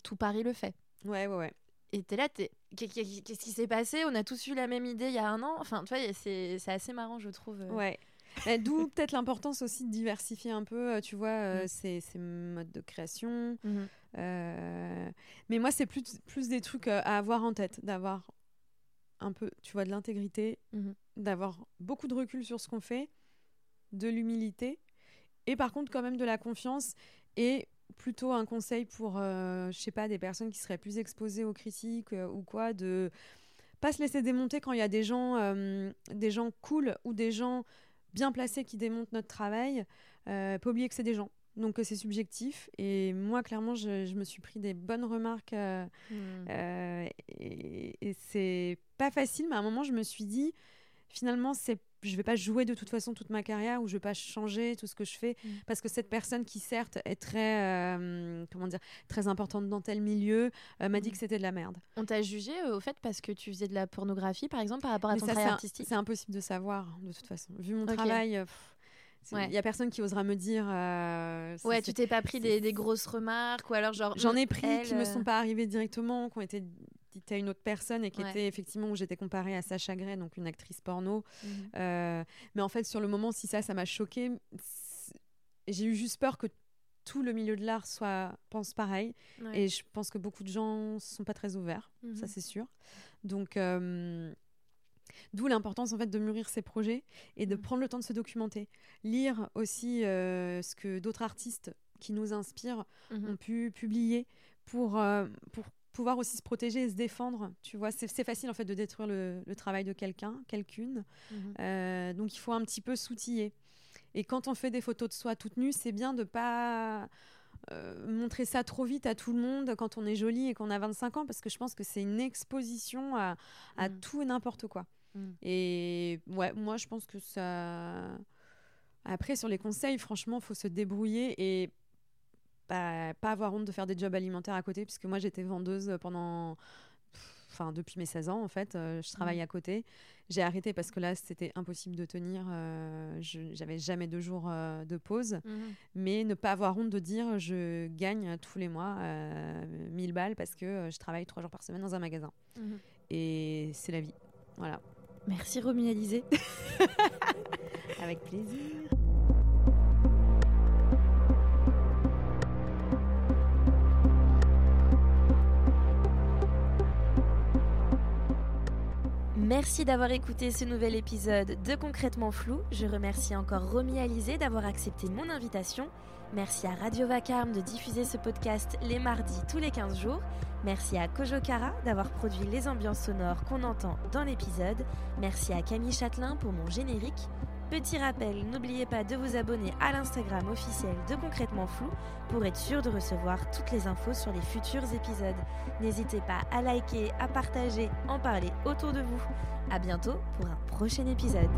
tout Paris le fait. Ouais ouais ouais. Et t'es là, qu'est-ce qui s'est passé? On a tous eu la même idée il y a un an. Enfin, tu vois, c'est assez marrant, je trouve. Euh. Ouais. D'où peut-être l'importance aussi de diversifier un peu, euh, tu vois, euh, mm. ces, modes de création. Mm-hmm. mais moi, c'est plus, plus des trucs à avoir en tête, d'avoir un peu, tu vois, de l'intégrité, mm-hmm. d'avoir beaucoup de recul sur ce qu'on fait, de l'humilité, et par contre, quand même de la confiance et plutôt un conseil pour, euh, je sais pas, des personnes qui seraient plus exposées aux critiques euh, ou quoi, de pas se laisser démonter quand il y a des gens, euh, des gens cool ou des gens bien placés qui démontent notre travail. pas oublier que c'est des gens, donc c'est subjectif. Et moi, clairement, je, me suis pris des bonnes remarques mmh. et, et c'est pas facile, mais à un moment, je me suis dit, finalement, c'est je vais pas jouer de toute façon toute ma carrière ou je vais pas changer tout ce que je fais mm. parce que cette personne qui certes est très euh, comment dire très importante dans tel milieu euh, m'a dit mm. que c'était de la merde. On t'a jugé euh, au fait parce que tu faisais de la pornographie par exemple par rapport à ton travail artistique? C'est impossible de savoir de toute façon. Vu mon travail. Il y a personne qui osera me dire. ouais, tu t'es pas pris des, des, grosses remarques ou alors genre. J'en ai pris qui me sont pas arrivées directement, qui ont été à une autre personne et qui était effectivement où j'étais comparée à Sacha Gray, donc une actrice porno. Mhm. Euh, mais en fait, sur le moment, si ça, ça m'a choqué, j'ai eu juste peur que tout le milieu de l'art soit pense pareil. Et je pense que beaucoup de gens sont pas très ouverts, ça mhm. c'est sûr. Donc euh, D'où l'importance en fait de mûrir ses projets et de mhm. prendre le temps de se documenter, lire aussi euh, ce que d'autres artistes qui nous inspirent ont pu publier pour, pour pouvoir aussi se protéger et se défendre. Tu vois, c'est facile en fait de détruire le, travail de quelqu'un, quelqu'une. Mhm. Euh, donc il faut un petit peu s'outiller. Et quand on fait des photos de soi toute nue, c'est bien de pas euh, montrer ça trop vite à tout le monde quand on est jolie et qu'on a 25 ans, parce que je pense que c'est une exposition à, mhm. tout et n'importe quoi. Mhm. Et ouais, moi je pense que ça. Après, sur les conseils, franchement, faut se débrouiller et pas avoir honte de faire des jobs alimentaires à côté, puisque moi j'étais vendeuse pendant. Enfin, depuis mes 16 ans, en fait, euh, je travaille mmh. à côté. J'ai arrêté parce que là, c'était impossible de tenir. Euh, J'avais jamais deux jours euh, de pause. Mmh. Mais ne pas avoir honte de dire je gagne tous les mois 1000 balles parce que je travaille trois jours par semaine dans un magasin. Mmh. Et c'est la vie. Voilà. Merci Romy Alizé. Avec plaisir. Merci d'avoir écouté ce nouvel épisode de Concrètement Flou. Je remercie encore Romy Alizé d'avoir accepté mon invitation. Merci à Radio Vacarme de diffuser ce podcast les mardis tous les 15 jours. Merci à Kojo Kara d'avoir produit les ambiances sonores qu'on entend dans l'épisode. Merci à Camille Châtelain pour mon générique. Petit rappel, n'oubliez pas de vous abonner à l'Instagram officiel de Concrètement Flou pour être sûr de recevoir toutes les infos sur les futurs épisodes. N'hésitez pas à liker, à partager, en parler autour de vous. A bientôt pour un prochain épisode.